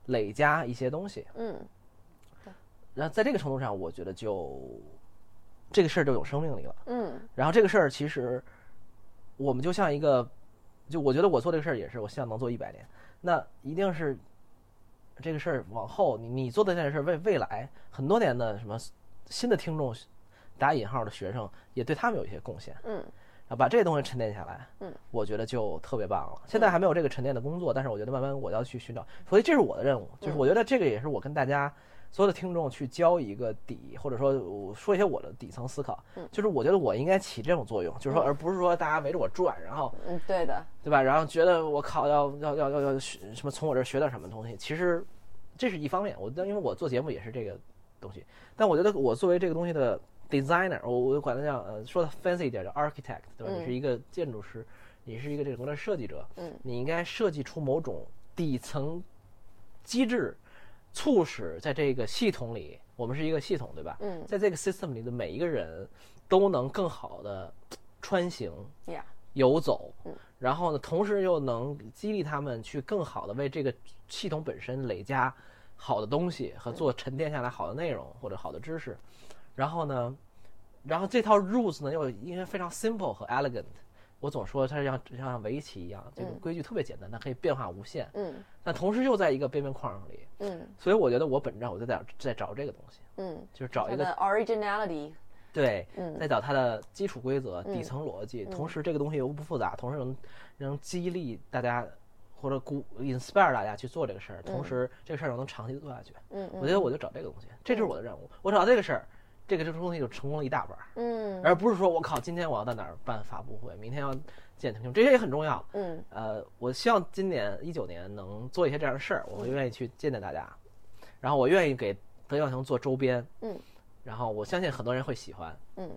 累加一些东西。嗯然后在这个程度上，我觉得就这个事儿就有生命力了。嗯然后这个事儿其实我们就像一个，就我觉得我做这个事儿也是，我希望能做一百年。那一定是这个事儿往后，你你做的这件事儿为未来很多年的什么新的听众，打引号的学生，也对他们有一些贡献。嗯把这些东西沉淀下来，嗯，我觉得就特别棒了。现在还没有这个沉淀的工作，但是我觉得慢慢我要去寻找，所以这是我的任务。就是我觉得这个也是我跟大家所有的听众去交一个底，或者说我说一些我的底层思考。就是我觉得我应该起这种作用，就是说而不是说大家围着我转，然后嗯，对的，对吧？然后觉得我靠要要要要要学什么从我这儿学点什么东西，其实这是一方面。我因为我做节目也是这个东西，但我觉得我作为这个东西的 designer，我我管它叫呃说的 fancy 一点叫 architect，对吧？嗯你是一个建筑师，你是一个这种的设计者，嗯，你应该设计出某种底层机制，促使在这个系统里，我们是一个系统，对吧？嗯？在这个 system 里的每一个人都能更好的穿行，呀，游走嗯，然后呢，同时又能激励他们去更好的为这个系统本身累加好的东西和做沉淀下来好的内容或者好的知识，然后呢，然后这套 rules 呢又因为非常 simple 和 elegant。我总说它是像像围棋一样，这个嗯。规矩特别简单，但可以变化无限，嗯。但同时又在一个边边框里，嗯。所以我觉得我本质上我就在在找这个东西，嗯，就是找一个 originality，对，嗯。再找它的基础规则、嗯。底层逻辑，同时这个东西又不复杂，同时能能激励大家或者鼓 inspire 大家去做这个事儿，同时这个事儿又能长期做下去。嗯我觉得我就找这个东西，这就是我的任务。我找这个事儿，这个这个东西就成功了一大半儿，嗯。而不是说我靠，今天我要在哪儿办发布会，明天要见听众，这些也很重要。嗯。呃，我希望今年一九年能做一些这样的事儿，我会愿意去见见大家，然后我愿意给德耀腾做周边，嗯，然后我相信很多人会喜欢，嗯，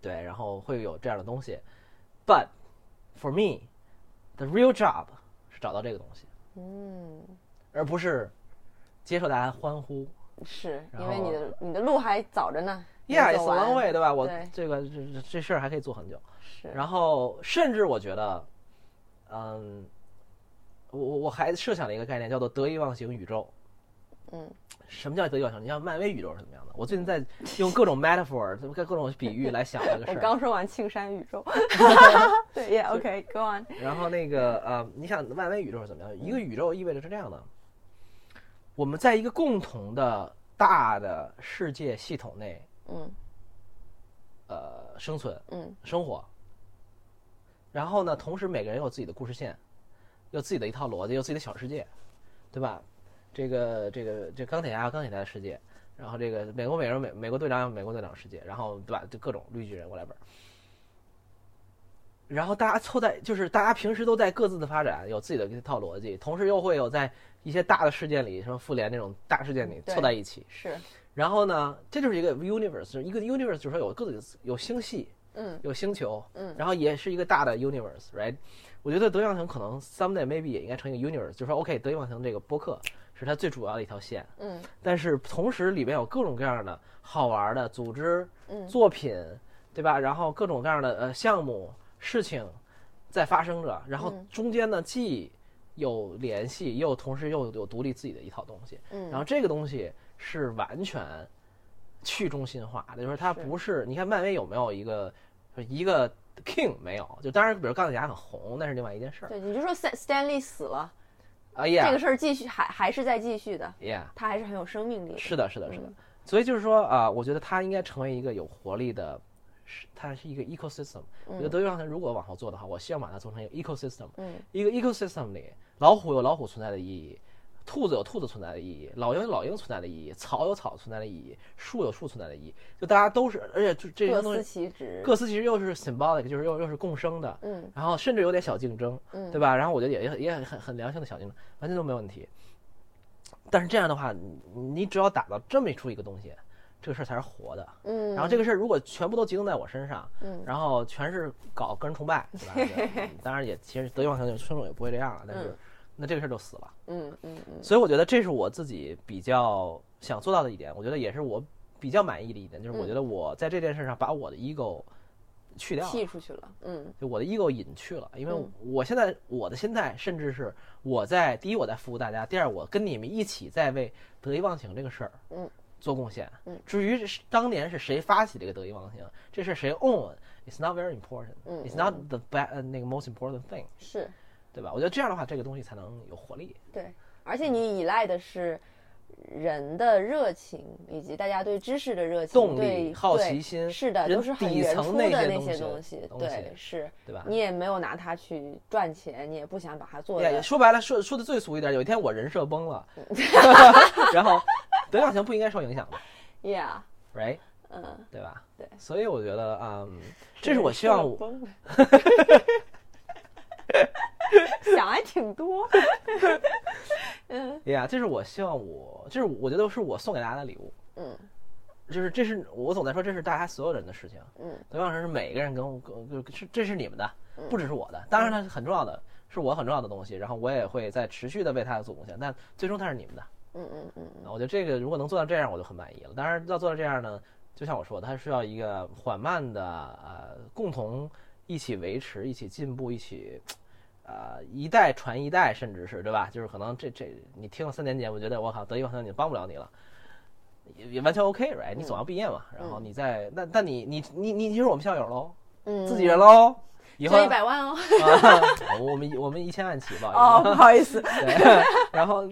对，然后会有这样的东西，but for me the real job 是找到这个东西，嗯，而不是接受大家欢呼是因为你的你的路还早着呢没，yeah 走 a 完 long way，对吧？我这个这这这事儿还可以做很久，是，然后甚至我觉得，嗯，我我我还设想了一个概念，叫做得意忘形宇宙。嗯什么叫得意忘形？你像漫威宇宙是怎么样的？我最近在用各种 metaphor、各各种比喻来想这个我 [laughs] 事儿。我刚说完青山宇宙，[laughs] 对，Yeah，OK，Go on，然后那个呃，你想漫威宇宙是怎么样？一个宇宙意味着是这样的：我们在一个共同的大的世界系统内，嗯呃，生存嗯生活。然后呢，同时每个人有自己的故事线，有自己的一套逻辑，有自己的小世界，对吧？这个这个这钢铁侠有钢铁侠的世界，然后这个美国美人美美国队长有美国队长的世界，然后对吧？就各种绿巨人 whatever。然后大家凑在，就是大家平时都在各自的发展，有自己的一套逻辑，同时又会有在一些大的事件里，什么复联那种大事件里凑在一起。是，然后呢，这就是一个 universe，一个 universe，就是说有各自有星系，嗯有星球，嗯然后也是一个大的 universe，right？我觉得德阳城可能 someday maybe 也应该成一个 universe，就是说 OK，德阳城这个播客是它最主要的一条线，嗯但是同时里面有各种各样的好玩的组织、嗯作品，对吧？然后各种各样的呃项目、事情在发生着，然后嗯中间呢既有联系，又同时又有独立自己的一套东西，嗯，然后这个东西是完全去中心化的，就是它不是。你看漫威有没有一个一个 king 没有？就当然，比如钢铁侠很红，那是另外一件事儿。对，你就说 Stan Stanley 死了，啊这个事儿继续还还是在继续的，yeah，他还是很有生命力的，是的，是的，是的嗯。所以就是说啊，我觉得它应该成为一个有活力的，是它是一个 ecosystem。我觉得德云航如果往后做的话，我希望把它做成一个 ecosystem。嗯一个 ecosystem 里，老虎有老虎存在的意义，兔子有兔子存在的意义，老鹰有老鹰存在的意义，草有草存在的意义，树有树存在的意义，就大家都是，而且就这些各司东西其职，各司其职，又是 symbolic，就是又又是共生的，嗯然后甚至有点小竞争，嗯对吧？然后我觉得也也也很很良性的小竞争，完全都没问题。但是这样的话，你你只要打到这么出一个东西，这个事儿才是活的。嗯，然后这个事儿如果全部都集中在我身上，嗯然后全是搞个人崇拜，对吧？[laughs] 当然也其实德云网球听众也不会这样了，但是、嗯那这个事儿就死了。嗯嗯嗯。所以我觉得这是我自己比较想做到的一点，我觉得也是我比较满意的一点，就是我嗯觉得我在这件事上把我的 ego 去掉了，剔出去了，嗯。就我的 ego 隐去了，因为嗯。我现在我的心态，甚至是我在第一我在服务大家，第二我跟你们一起在为得意忘形这个事儿，嗯，做贡献。嗯，至于是当年是谁发起这个得意忘形，这事谁 own，it's not very important，嗯 it's not the bad 呃那个 most important thing，是对吧？我觉得这样的话，这个东西才能有活力。对，而且你依赖的是人的热情，以及大家对知识的热情、动力对好奇心是的，都是很底原初层的那些东西对，是，对吧你也没有拿它去赚钱，你也不想把它做对，说白了，说说的最俗一点，有一天我人设崩了，[laughs] 然后得意忘形不应该受影响吗 yeah，，right？嗯，对吧？对所以我觉得，嗯，这是我希望 [laughs] [laughs] 想还挺多，嗯。[laughs] 呀这是我希望我，这是我觉得是我送给大家的礼物，嗯。就是这是我总在说，这是大家所有人的事情，嗯。得意忘形是每个人跟我跟就是这是你们的，不只是我的，当然它是很重要的，是我很重要的东西，然后我也会在持续的为它做贡献，但最终它是你们的。嗯嗯嗯啊，我觉得这个如果能做到这样，我就很满意了。当然，要做到这样呢，就像我说的，它需要一个缓慢的呃，共同一起维持、一起进步、一起呃一代传一代，甚至是对吧？就是可能这这你听了三年节目，觉得我靠得意忘形，你帮不了你了。也也完全 OK，right？、你总要毕业嘛，然后你再那那你你你你就是我们校友喽，嗯，自己人喽，以后就一百万哦，[laughs] 啊，我们我们一千万起，不好意思。哦，不好意思，对，然后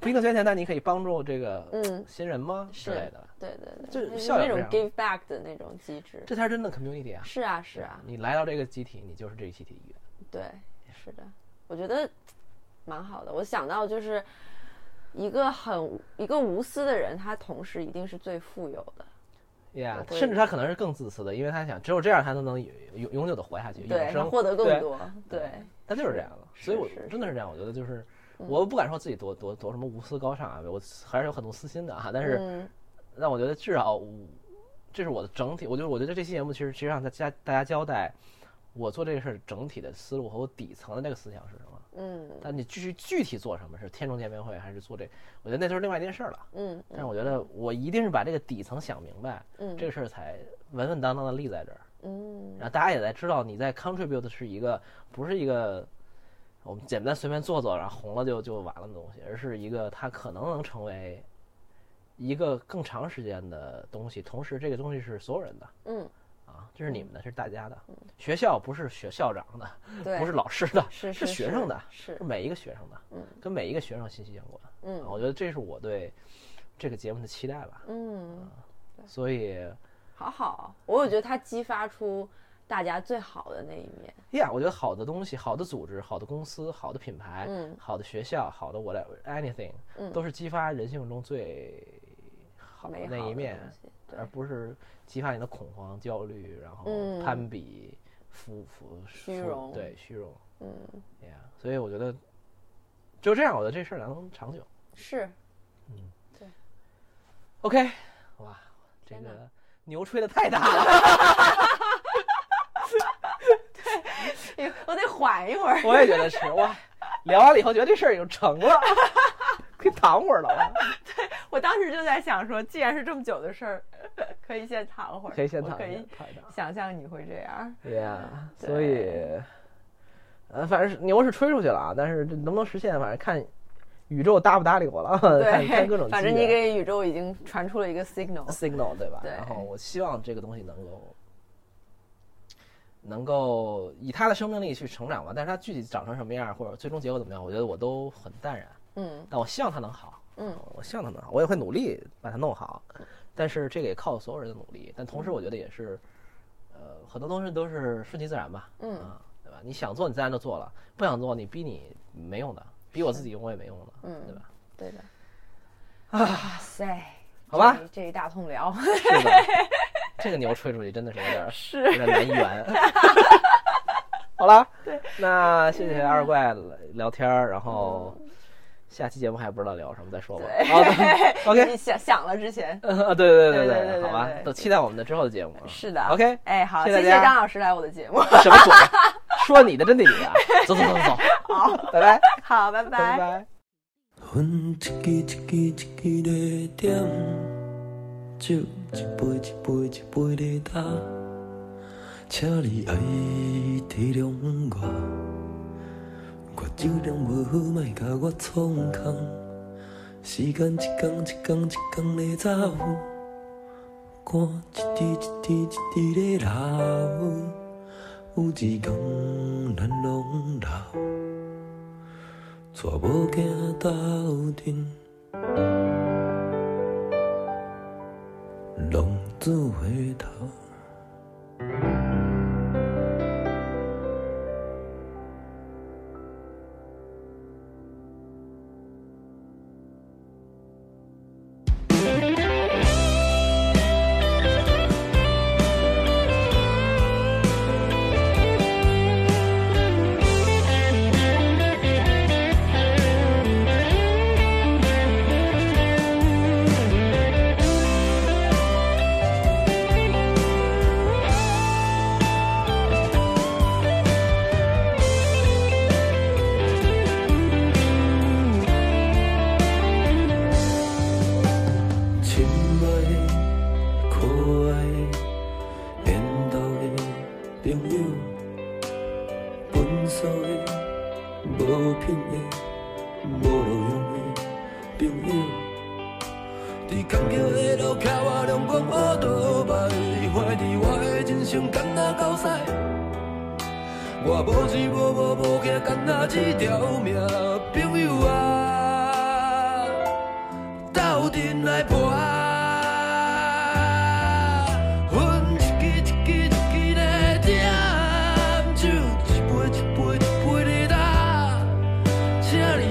不一定捐钱，但你可以帮助这个嗯新人吗之类的，对对对，就是就是那种校友这样 give back 的那种机制，这才是真的 community 啊！是啊是啊，你来到这个集体，你就是这个集体的一员。对，是的，我觉得蛮好的。我想到就是一个很一个无私的人，他同时一定是最富有的。Yeah，甚至他可能是更自私的，因为他想只有这样，他才能永永永久的活下去，永生获得更多。对，他就是这样的，所以我真的是这样。我觉得就是，我不敢说自己多多多什么无私高尚啊，我还是有很多私心的啊。但是，嗯但我觉得至少这是我的整体。我觉得我觉得这期节目其实其实让大家大家交代我做这个事儿整体的思路和我底层的那个思想是什么。嗯但你具具体做什么，是天中见面会还是做这？我觉得那就是另外一件事儿了。嗯但是我觉得我一定是把这个底层想明白，嗯这个事儿才稳稳当当的立在这儿。嗯然后大家也在知道你在 contribute 的是一个不是一个我们简单随便做做，然后红了就就完了的东西，而是一个它可能能成为一个更长时间的东西。同时，这个东西是所有人的嗯，啊，这是你们的，这是大家的。学校不是学校长的，不是老师的，是是学生的，是是每一个学生的，嗯，跟每一个学生息息相关。嗯啊我觉得这是我对这个节目的期待吧。嗯，所以好好，我有觉得它激发出大家最好的那一面。呀我觉得好的东西、好的组织、好的公司、好的品牌、嗯好的学校、好的 whatever anything，、嗯都是激发人性中最好的那一面而不是激发你的恐慌、焦虑，然后嗯攀比、浮浮浮虚荣对虚荣嗯，呀。所以我觉得就这样，我觉得这事儿能长久。是嗯，对 OK，哇，这个牛吹的太大了，我得缓一会儿。我也觉得是哇。聊完了以后，觉得这事儿已经成了，[laughs] 可以躺会儿了吧。我当时就在想说，既然是这么久的事儿，[laughs] 可以先躺会儿，可以先躺我可以一下躺想象你会这样。Yeah，对所以，呃，反正是牛是吹出去了啊，但是这能不能实现，反正看宇宙搭不搭理我了，对看各种 [laughs] 反正你给宇宙已经传出了一个 signal。signal 对吧？对然后我希望这个东西能够能够以它的生命力去成长吧，但是它具体长成什么样，或者最终结果怎么样，我觉得我都很淡然。嗯但我希望它能好，嗯，我希望它能好，我也会努力把它弄好。但是这个也靠所有人的努力，但同时我觉得也是，呃，很多东西都是顺其自然吧，嗯啊，对吧？你想做你自然就做了，不想做你逼你没用的，逼我自己用我也没用的，嗯对吧？对的。哇塞，好吧这这一大通聊，是的，[laughs] 这个牛吹出去真的是有点是有点难圆。[laughs] 好了，那谢谢二怪聊天儿，然后下期节目还不知道聊什么，再说吧。好的，OK。想想了之前，啊，对对对对，好吧，都期待我们的之后的节目。是的，OK。哎，好，谢谢张老师来我的节目。什么？说你的，真的你啊！走走走走走。好，拜拜。好，拜拜。拜拜。云一支一支一支地点，酒一杯一杯一杯地打，请你爱体谅我。酒量无好，莫甲我创空。时间一天一天一天咧走，汗一滴一滴一滴咧流。有一天咱拢老，娶某囝斗阵，浪子回头。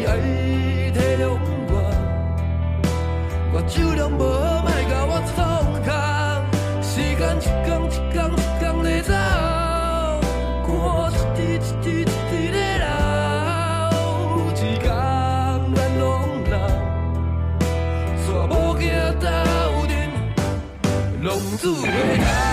爱体谅我，我酒量不好，莫甲我创空。时间一天一天一天在走，汗一滴一滴一滴在流。有一天咱拢老，娶某惊斗阵，浪子回头。